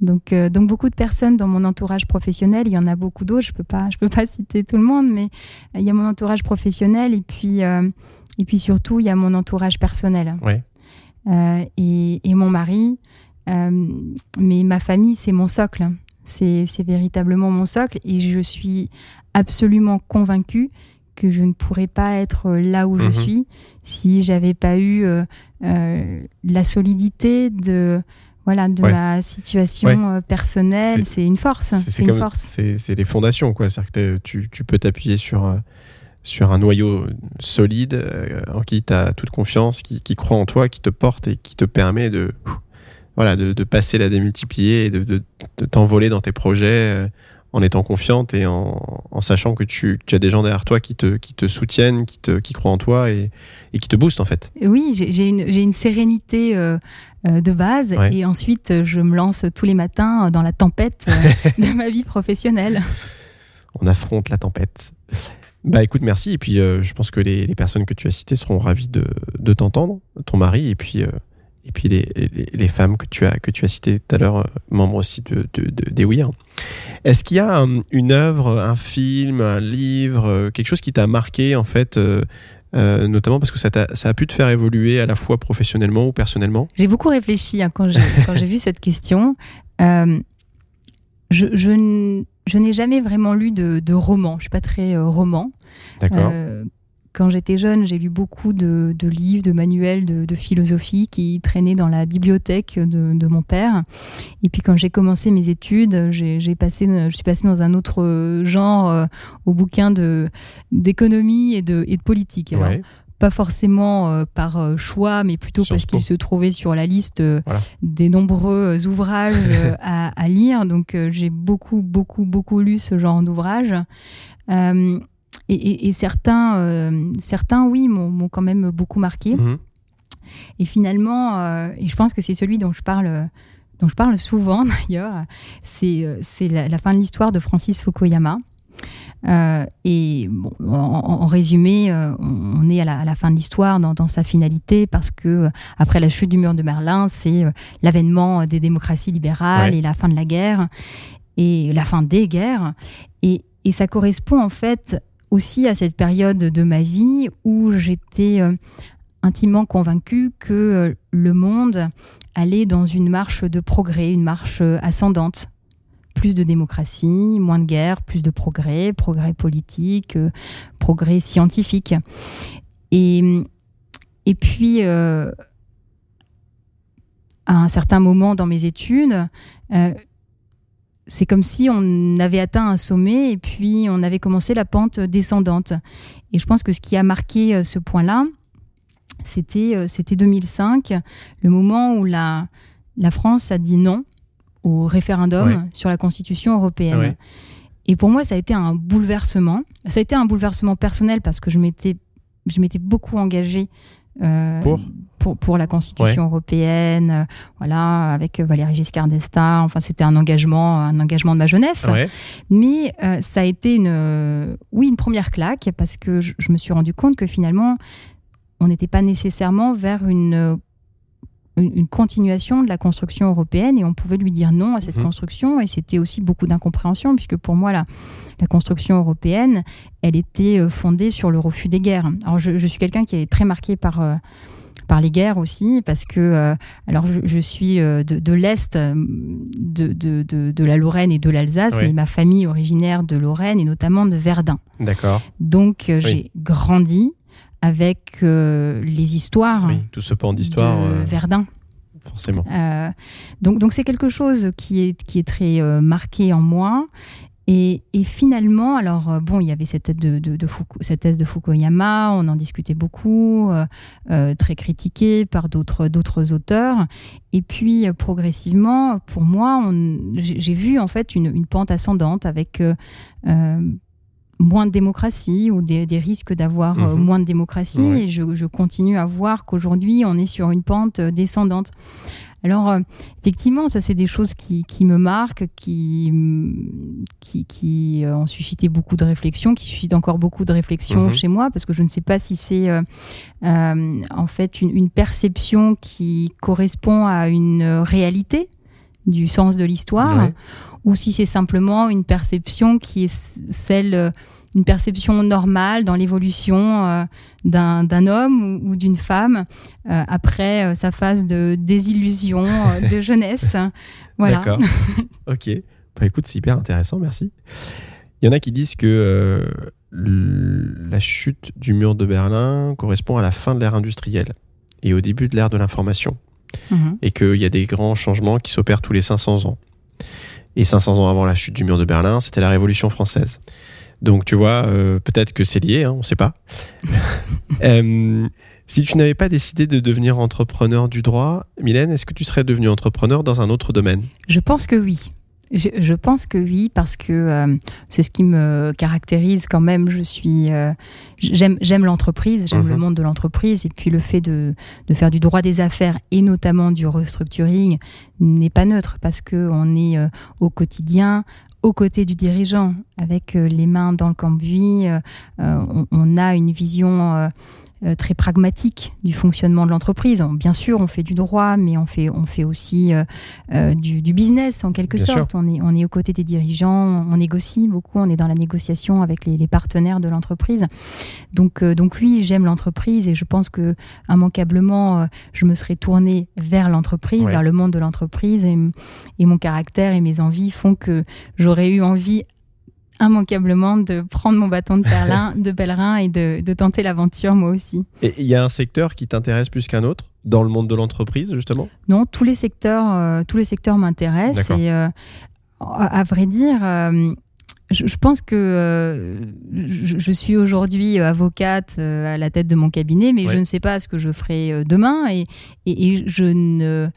Donc, donc beaucoup de personnes dans mon entourage professionnel, il y en a beaucoup d'autres, je ne peux, pas, je peux pas citer tout le monde, mais il y a mon entourage professionnel et puis, et puis surtout, il y a mon entourage personnel. et, et, mon mari. mais ma famille, c'est mon socle. C'est véritablement mon socle et je suis absolument convaincue que je ne pourrais pas être là où je mhm. suis si j'avais pas eu euh, euh, la solidité de voilà de ma situation euh, personnelle. C'est une force. C'est une force. C'est les fondations quoi. cest que tu, tu, peux t'appuyer sur sur un noyau solide en qui tu as toute confiance, qui, qui, croit en toi, qui te porte et qui te permet de voilà, de, passer la démultiplier et de, t'envoler dans tes projets euh, en étant confiante et en, sachant que tu, as des gens derrière toi qui te, qui te soutiennent, qui, te, qui croient en toi et, qui te boostent en fait. Oui, j'ai une, une, sérénité euh, euh, de base et ensuite je me lance tous les matins dans la tempête [LAUGHS] de ma vie professionnelle. On affronte la tempête. Bah écoute, merci. Et puis je pense que les, les, personnes que tu as citées seront ravies de, de t'entendre, ton mari, et puis et puis les, les, femmes que tu as, que tu as citées tout à l'heure, euh, membres aussi de, de, des WIR. Est-ce qu'il y a euh, une œuvre, un film, un livre, euh, quelque chose qui t'a marqué en fait notamment parce que ça, a, ça a pu te faire évoluer à la fois professionnellement ou personnellement? J'ai beaucoup réfléchi hein, quand j'ai vu cette question. je, je, je n'ai jamais vraiment lu de, de roman. Je suis pas très roman. D'accord. Quand j'étais jeune, j'ai lu beaucoup de, livres, de manuels de, philosophie qui traînaient dans la bibliothèque de, mon père. Et puis quand j'ai commencé mes études, j'ai passé, je suis passée dans un autre genre, au bouquin d'économie et de, et de politique. Alors, pas forcément euh, par euh, choix, mais plutôt parce qu'il se trouvait sur la liste euh, des nombreux ouvrages [LAUGHS] à, lire. Donc j'ai beaucoup, beaucoup, beaucoup lu ce genre d'ouvrages. Et, certains, certains, oui, m'ont quand même beaucoup marqué. Mhm. Et finalement, et je pense que c'est celui dont je parle dont je parle souvent [LAUGHS] d'ailleurs, c'est la, la, fin de l'histoire de Francis Fukuyama. Euh, et en, résumé, euh, on est à la, fin de l'histoire dans, sa finalité parce que euh, après la chute du mur de Berlin, c'est l'avènement des démocraties libérales et la fin de la guerre et la fin des guerres. Et, et, ça correspond en fait aussi à cette période de ma vie où j'étais intimement convaincue que le monde allait dans une marche de progrès, une marche ascendante plus de démocratie, moins de guerre, plus de progrès, progrès politique, euh, progrès scientifique. Et, et puis, euh, à un certain moment dans mes études, euh, c'est comme si on avait atteint un sommet et puis on avait commencé la pente descendante. Et je pense que ce qui a marqué ce point-là, c'était c'était 2005, le moment où la, la France a dit non au référendum sur la Constitution européenne. Et pour moi, ça a été un bouleversement. Ça a été un bouleversement personnel parce que je m'étais, je m'étais beaucoup engagée euh, pour, pour, la Constitution européenne, euh, voilà, avec Valéry Giscard d'Estaing. Enfin, c'était un engagement, un engagement de ma jeunesse. Mais euh, ça a été une, oui, une première claque parce que je, je me suis rendu compte que finalement, on n'était pas nécessairement vers une une, continuation de la construction européenne et on pouvait lui dire non à cette mhm. construction et c'était aussi beaucoup d'incompréhension puisque pour moi la, la construction européenne elle était euh, fondée sur le refus des guerres. Alors je, suis quelqu'un qui est très marqué par euh, par les guerres aussi, parce que euh, alors je, suis de, l'Est de, de, de, la Lorraine et de l'Alsace, mais ma famille originaire de Lorraine et notamment de Verdun. D'accord. Donc j'ai grandi avec euh, les histoires. Oui, tout ce pan d'histoire. Euh, Verdun. Forcément. Euh, donc, donc c'est quelque chose qui est, qui est très marqué en moi. Et, finalement, alors bon, il y avait cette thèse de, de, de Fukuyama, on en discutait beaucoup, très critiquée par d'autres auteurs. Et puis progressivement, pour moi, j'ai vu en fait une pente ascendante avec moins de démocratie ou des, risques d'avoir euh, mhm. moins de démocratie. Et je, continue à voir qu'aujourd'hui, on est sur une pente euh, descendante. Alors, euh, effectivement, ça, c'est des choses qui, me marquent, qui, qui, ont suscité beaucoup de réflexions, qui suscitent encore beaucoup de réflexions mhm. chez moi, parce que je ne sais pas si c'est en fait une, perception qui correspond à une réalité du sens de l'histoire ou si c'est simplement une perception qui est celle, euh, une perception normale dans l'évolution euh, d'un homme ou, d'une femme euh, après sa phase de désillusion [LAUGHS] de jeunesse. Voilà. D'accord. [LAUGHS] ok. Bah, écoute, c'est hyper intéressant, merci. Il y en a qui disent que la chute du mur de Berlin correspond à la fin de l'ère industrielle et au début de l'ère de l'information. Et qu'il y a des grands changements qui s'opèrent tous les 500 ans. Et 500 ans avant la chute du mur de Berlin, c'était la Révolution française. Donc tu vois, euh, peut-être que c'est lié, hein, on ne sait pas. [LAUGHS] Euh, si tu n'avais pas décidé de devenir entrepreneur du droit, Mylène, est-ce que tu serais devenue entrepreneur dans un autre domaine? Je pense que oui. Je, pense que oui, parce que euh, c'est ce qui me caractérise quand même. Je suis, euh, j'aime, j'aime l'entreprise, j'aime le mhm. monde de l'entreprise, et puis le fait de, de, faire du droit des affaires et notamment du restructuring n'est pas neutre parce que on est euh, au quotidien aux côtés du dirigeant, avec les mains dans le cambouis. On, on, a une vision euh, très pragmatique du fonctionnement de l'entreprise. Bien sûr, on fait du droit, mais on fait, on fait aussi euh, euh, du, business en quelque sorte. On est, on est aux côtés des dirigeants, on négocie beaucoup, on est dans la négociation avec les, partenaires de l'entreprise. Donc, donc oui, j'aime l'entreprise et je pense que immanquablement, je me serais tournée vers l'entreprise, vers le monde de l'entreprise et, et mon caractère et mes envies font que j'aurais eu envie immanquablement de prendre mon bâton de, pèlerin, [LAUGHS] de pèlerin et de, de tenter l'aventure moi aussi. Et il y a un secteur qui t'intéresse plus qu'un autre dans le monde de l'entreprise, justement? Non, tous les secteurs, euh, tous les secteurs m'intéressent. Et euh, à, vrai dire, euh, je, pense que je, suis aujourd'hui avocate à la tête de mon cabinet, mais je ne sais pas ce que je ferai demain et, et je ne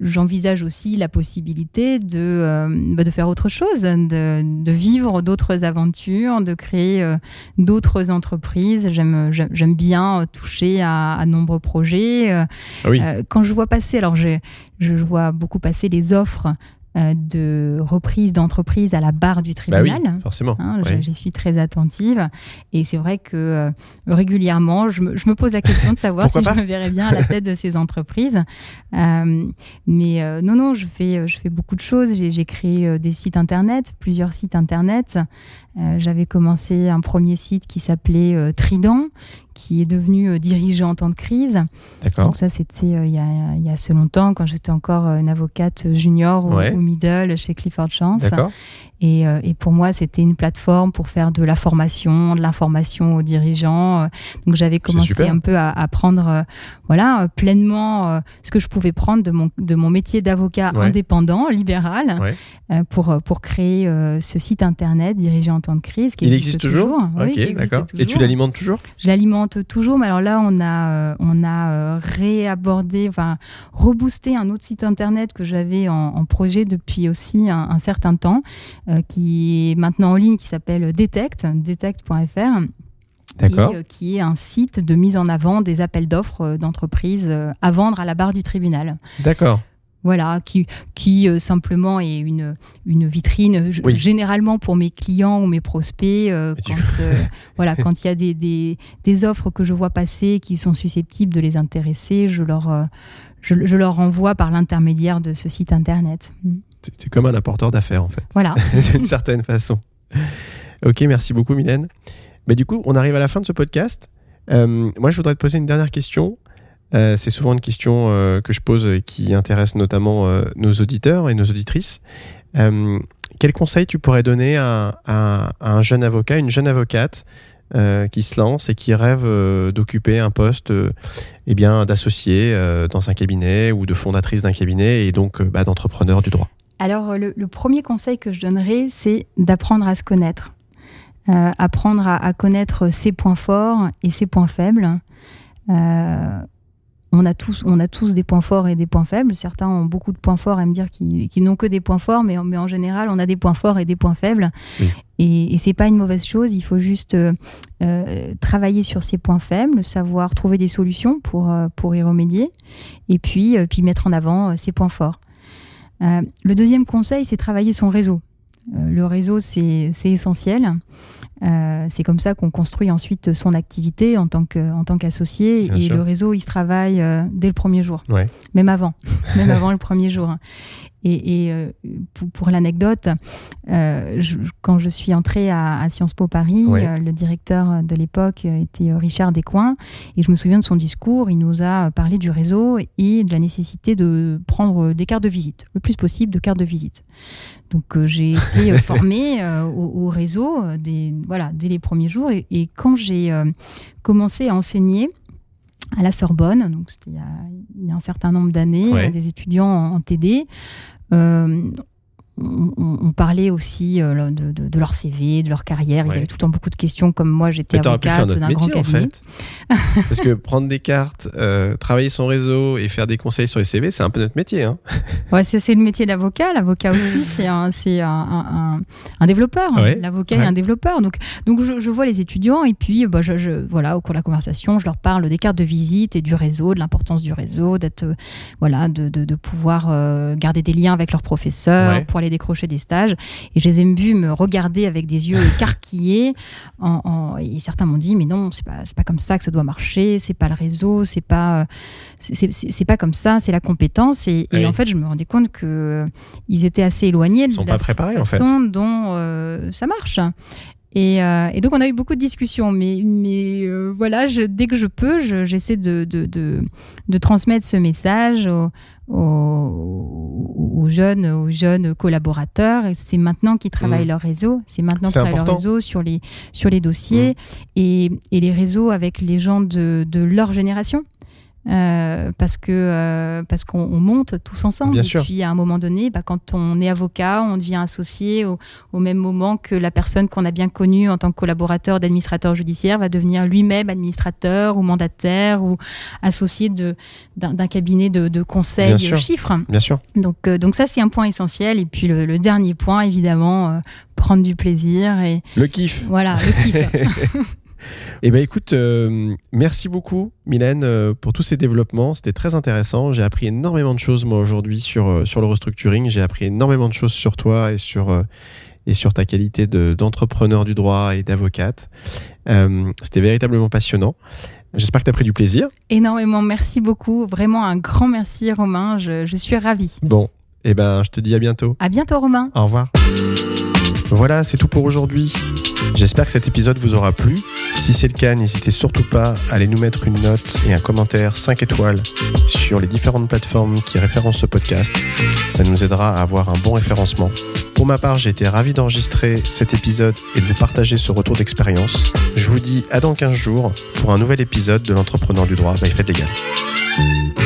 j'envisage aussi la possibilité de, euh, de faire autre chose, de, de vivre d'autres aventures, de créer euh, d'autres entreprises. J'aime, j'aime bien toucher à, à nombreux projets. Euh, ah quand je vois passer, alors je vois beaucoup passer les offres euh, de reprise d'entreprise à la barre du bah tribunal. forcément. Hein, j'y suis très attentive. Et c'est vrai que euh, régulièrement, je me, pose la question de savoir si je me verrais bien à la tête de ces entreprises. Euh, mais non, non, je fais, je fais beaucoup de choses. J'ai créé des sites internet, plusieurs sites internet. J'avais commencé un premier site qui s'appelait Trident, qui est devenu euh, dirigeant en temps de crise. D'accord. Donc ça, c'était euh, il, y a assez longtemps, quand j'étais encore euh, une avocate junior ou, middle chez Clifford Chance. D'accord. Et, et, pour moi, c'était une plateforme pour faire de la formation, de l'information aux dirigeants. Donc j'avais commencé un peu à, à prendre voilà, pleinement ce que je pouvais prendre de mon, de mon métier d'avocat indépendant, libéral, pour, pour créer ce site internet dirigeant en temps de crise. Qui il existe, toujours, Ok, d'accord. Et tu l'alimentes toujours? Je l'alimente toujours, mais alors là, on a, euh, on a euh, réabordé, enfin, reboosté un autre site internet que j'avais en, projet depuis aussi un, certain temps, euh, qui est maintenant en ligne, qui s'appelle Detect, detect.fr. D'accord. qui est un site de mise en avant des appels d'offres d'entreprises à vendre à la barre du tribunal. D'accord voilà, qui, qui euh, simplement est une, une vitrine généralement pour mes clients ou mes prospects. Euh, quand euh, [LAUGHS] voilà, quand il y a des, des, des, offres que je vois passer qui sont susceptibles de les intéresser, je leur, je, je leur envoie par l'intermédiaire de ce site internet. C'est comme un apporteur d'affaires en fait. Voilà. [LAUGHS] D'une certaine façon. Ok, merci beaucoup Mylène. Mais du coup, on arrive à la fin de ce podcast. moi, je voudrais te poser une dernière question. Euh, c'est souvent une question euh, que je pose et qui intéresse notamment euh, nos auditeurs et nos auditrices. quel conseil tu pourrais donner à, un jeune avocat, une jeune avocate qui se lance et qui rêve d'occuper un poste eh bien d'associé dans un cabinet ou de fondatrice d'un cabinet et donc bah, d'entrepreneur du droit? Alors le, premier conseil que je donnerais, c'est d'apprendre à se connaître. apprendre à, connaître ses points forts et ses points faibles on a, tous, on a tous des points forts et des points faibles. Certains ont beaucoup de points forts à me dire qu'ils n'ont que des points forts, mais, mais, en général, on a des points forts et des points faibles. Et, et c'est pas une mauvaise chose. Il faut juste euh, euh, travailler sur ces points faibles, savoir trouver des solutions pour, euh, pour y remédier, et puis, puis mettre en avant ses points forts. Le deuxième conseil, c'est travailler son réseau. le réseau, c'est essentiel. Euh, c'est comme ça qu'on construit ensuite son activité en tant qu'associé. et le réseau, il se travaille euh, dès le premier jour, même avant, même avant le premier jour. Et, euh, pour, l'anecdote, quand je suis entrée à, Sciences Po Paris, le directeur de l'époque était Richard Descoings. Et je me souviens de son discours. Il nous a parlé du réseau et de la nécessité de prendre des cartes de visite, le plus possible de cartes de visite. Donc j'ai été [LAUGHS] formée au, au, réseau des, voilà, dès les premiers jours. Et, quand j'ai euh, commencé à enseigner à la Sorbonne, donc il y, a, un certain nombre d'années, des étudiants en, TD, Um. On, parlait aussi euh, de, leur CV, de leur carrière. Ils avaient tout le temps beaucoup de questions, comme moi, j'étais avocate d'un grand cabinet. En fait. Parce que prendre des cartes, euh, travailler son réseau et faire des conseils sur les CV, c'est un peu notre métier. Hein. [LAUGHS] Ouais, c'est le métier d'avocat. L'avocat aussi, c'est un, un, un, développeur. L'avocat est un développeur. Donc, donc je, vois les étudiants et puis, bah, je, voilà, au cours de la conversation, je leur parle des cartes de visite et du réseau, de l'importance du réseau, d'être, euh, voilà, de, de, pouvoir garder des liens avec leurs professeurs pour aller décrocher des stages. Et je les ai vus me regarder avec des yeux [LAUGHS] écarquillés. En, et certains m'ont dit, mais non, c'est pas, pas comme ça que ça doit marcher, c'est pas le réseau, c'est pas, c'est pas comme ça, c'est la compétence. Et, en fait, je me rendais compte que ils étaient assez éloignés de la façon dont euh, ça marche. Et, euh, et, donc on a eu beaucoup de discussions, mais, mais euh, voilà, je, dès que je peux, j'essaie de, de, de, de, transmettre ce message aux, aux, aux, jeunes, aux jeunes collaborateurs. C'est maintenant qu'ils travaillent mmh. leur réseau, c'est maintenant qu'ils travaillent leur réseau sur les, sur les dossiers mmh. et, et, les réseaux avec les gens de leur génération. Euh, parce que euh, parce qu'on monte tous ensemble. Bien et sûr. puis à un moment donné, bah, quand on est avocat, on devient associé au, au même moment que la personne qu'on a bien connue en tant que collaborateur d'administrateur judiciaire va devenir lui-même administrateur ou mandataire ou associé de d'un cabinet de, de conseil chiffres. Bien sûr. Donc euh, donc ça c'est un point essentiel. Et puis le, le dernier point évidemment prendre du plaisir et le kiff. Voilà le kiff. [LAUGHS] Eh bien, écoute, euh, merci beaucoup, Mylène, euh, pour tous ces développements. C'était très intéressant. J'ai appris énormément de choses, moi, aujourd'hui, sur, euh, sur le restructuring. J'ai appris énormément de choses sur toi et sur, et sur ta qualité d'entrepreneur du droit et d'avocate. Euh, C'était véritablement passionnant. J'espère que tu as pris du plaisir. Énormément. Merci beaucoup. Vraiment un grand merci, Romain. Je, je suis ravie. Bon, eh ben, je te dis à bientôt. À bientôt, Romain. Au revoir. Voilà, c'est tout pour aujourd'hui. J'espère que cet épisode vous aura plu. Si c'est le cas, n'hésitez surtout pas à aller nous mettre une note et un commentaire 5 étoiles sur les différentes plateformes qui référencent ce podcast. Ça nous aidera à avoir un bon référencement. Pour ma part, j'ai été ravi d'enregistrer cet épisode et de vous partager ce retour d'expérience. Je vous dis à dans 15 jours pour un nouvel épisode de l'entrepreneur du droit by Fête Légal.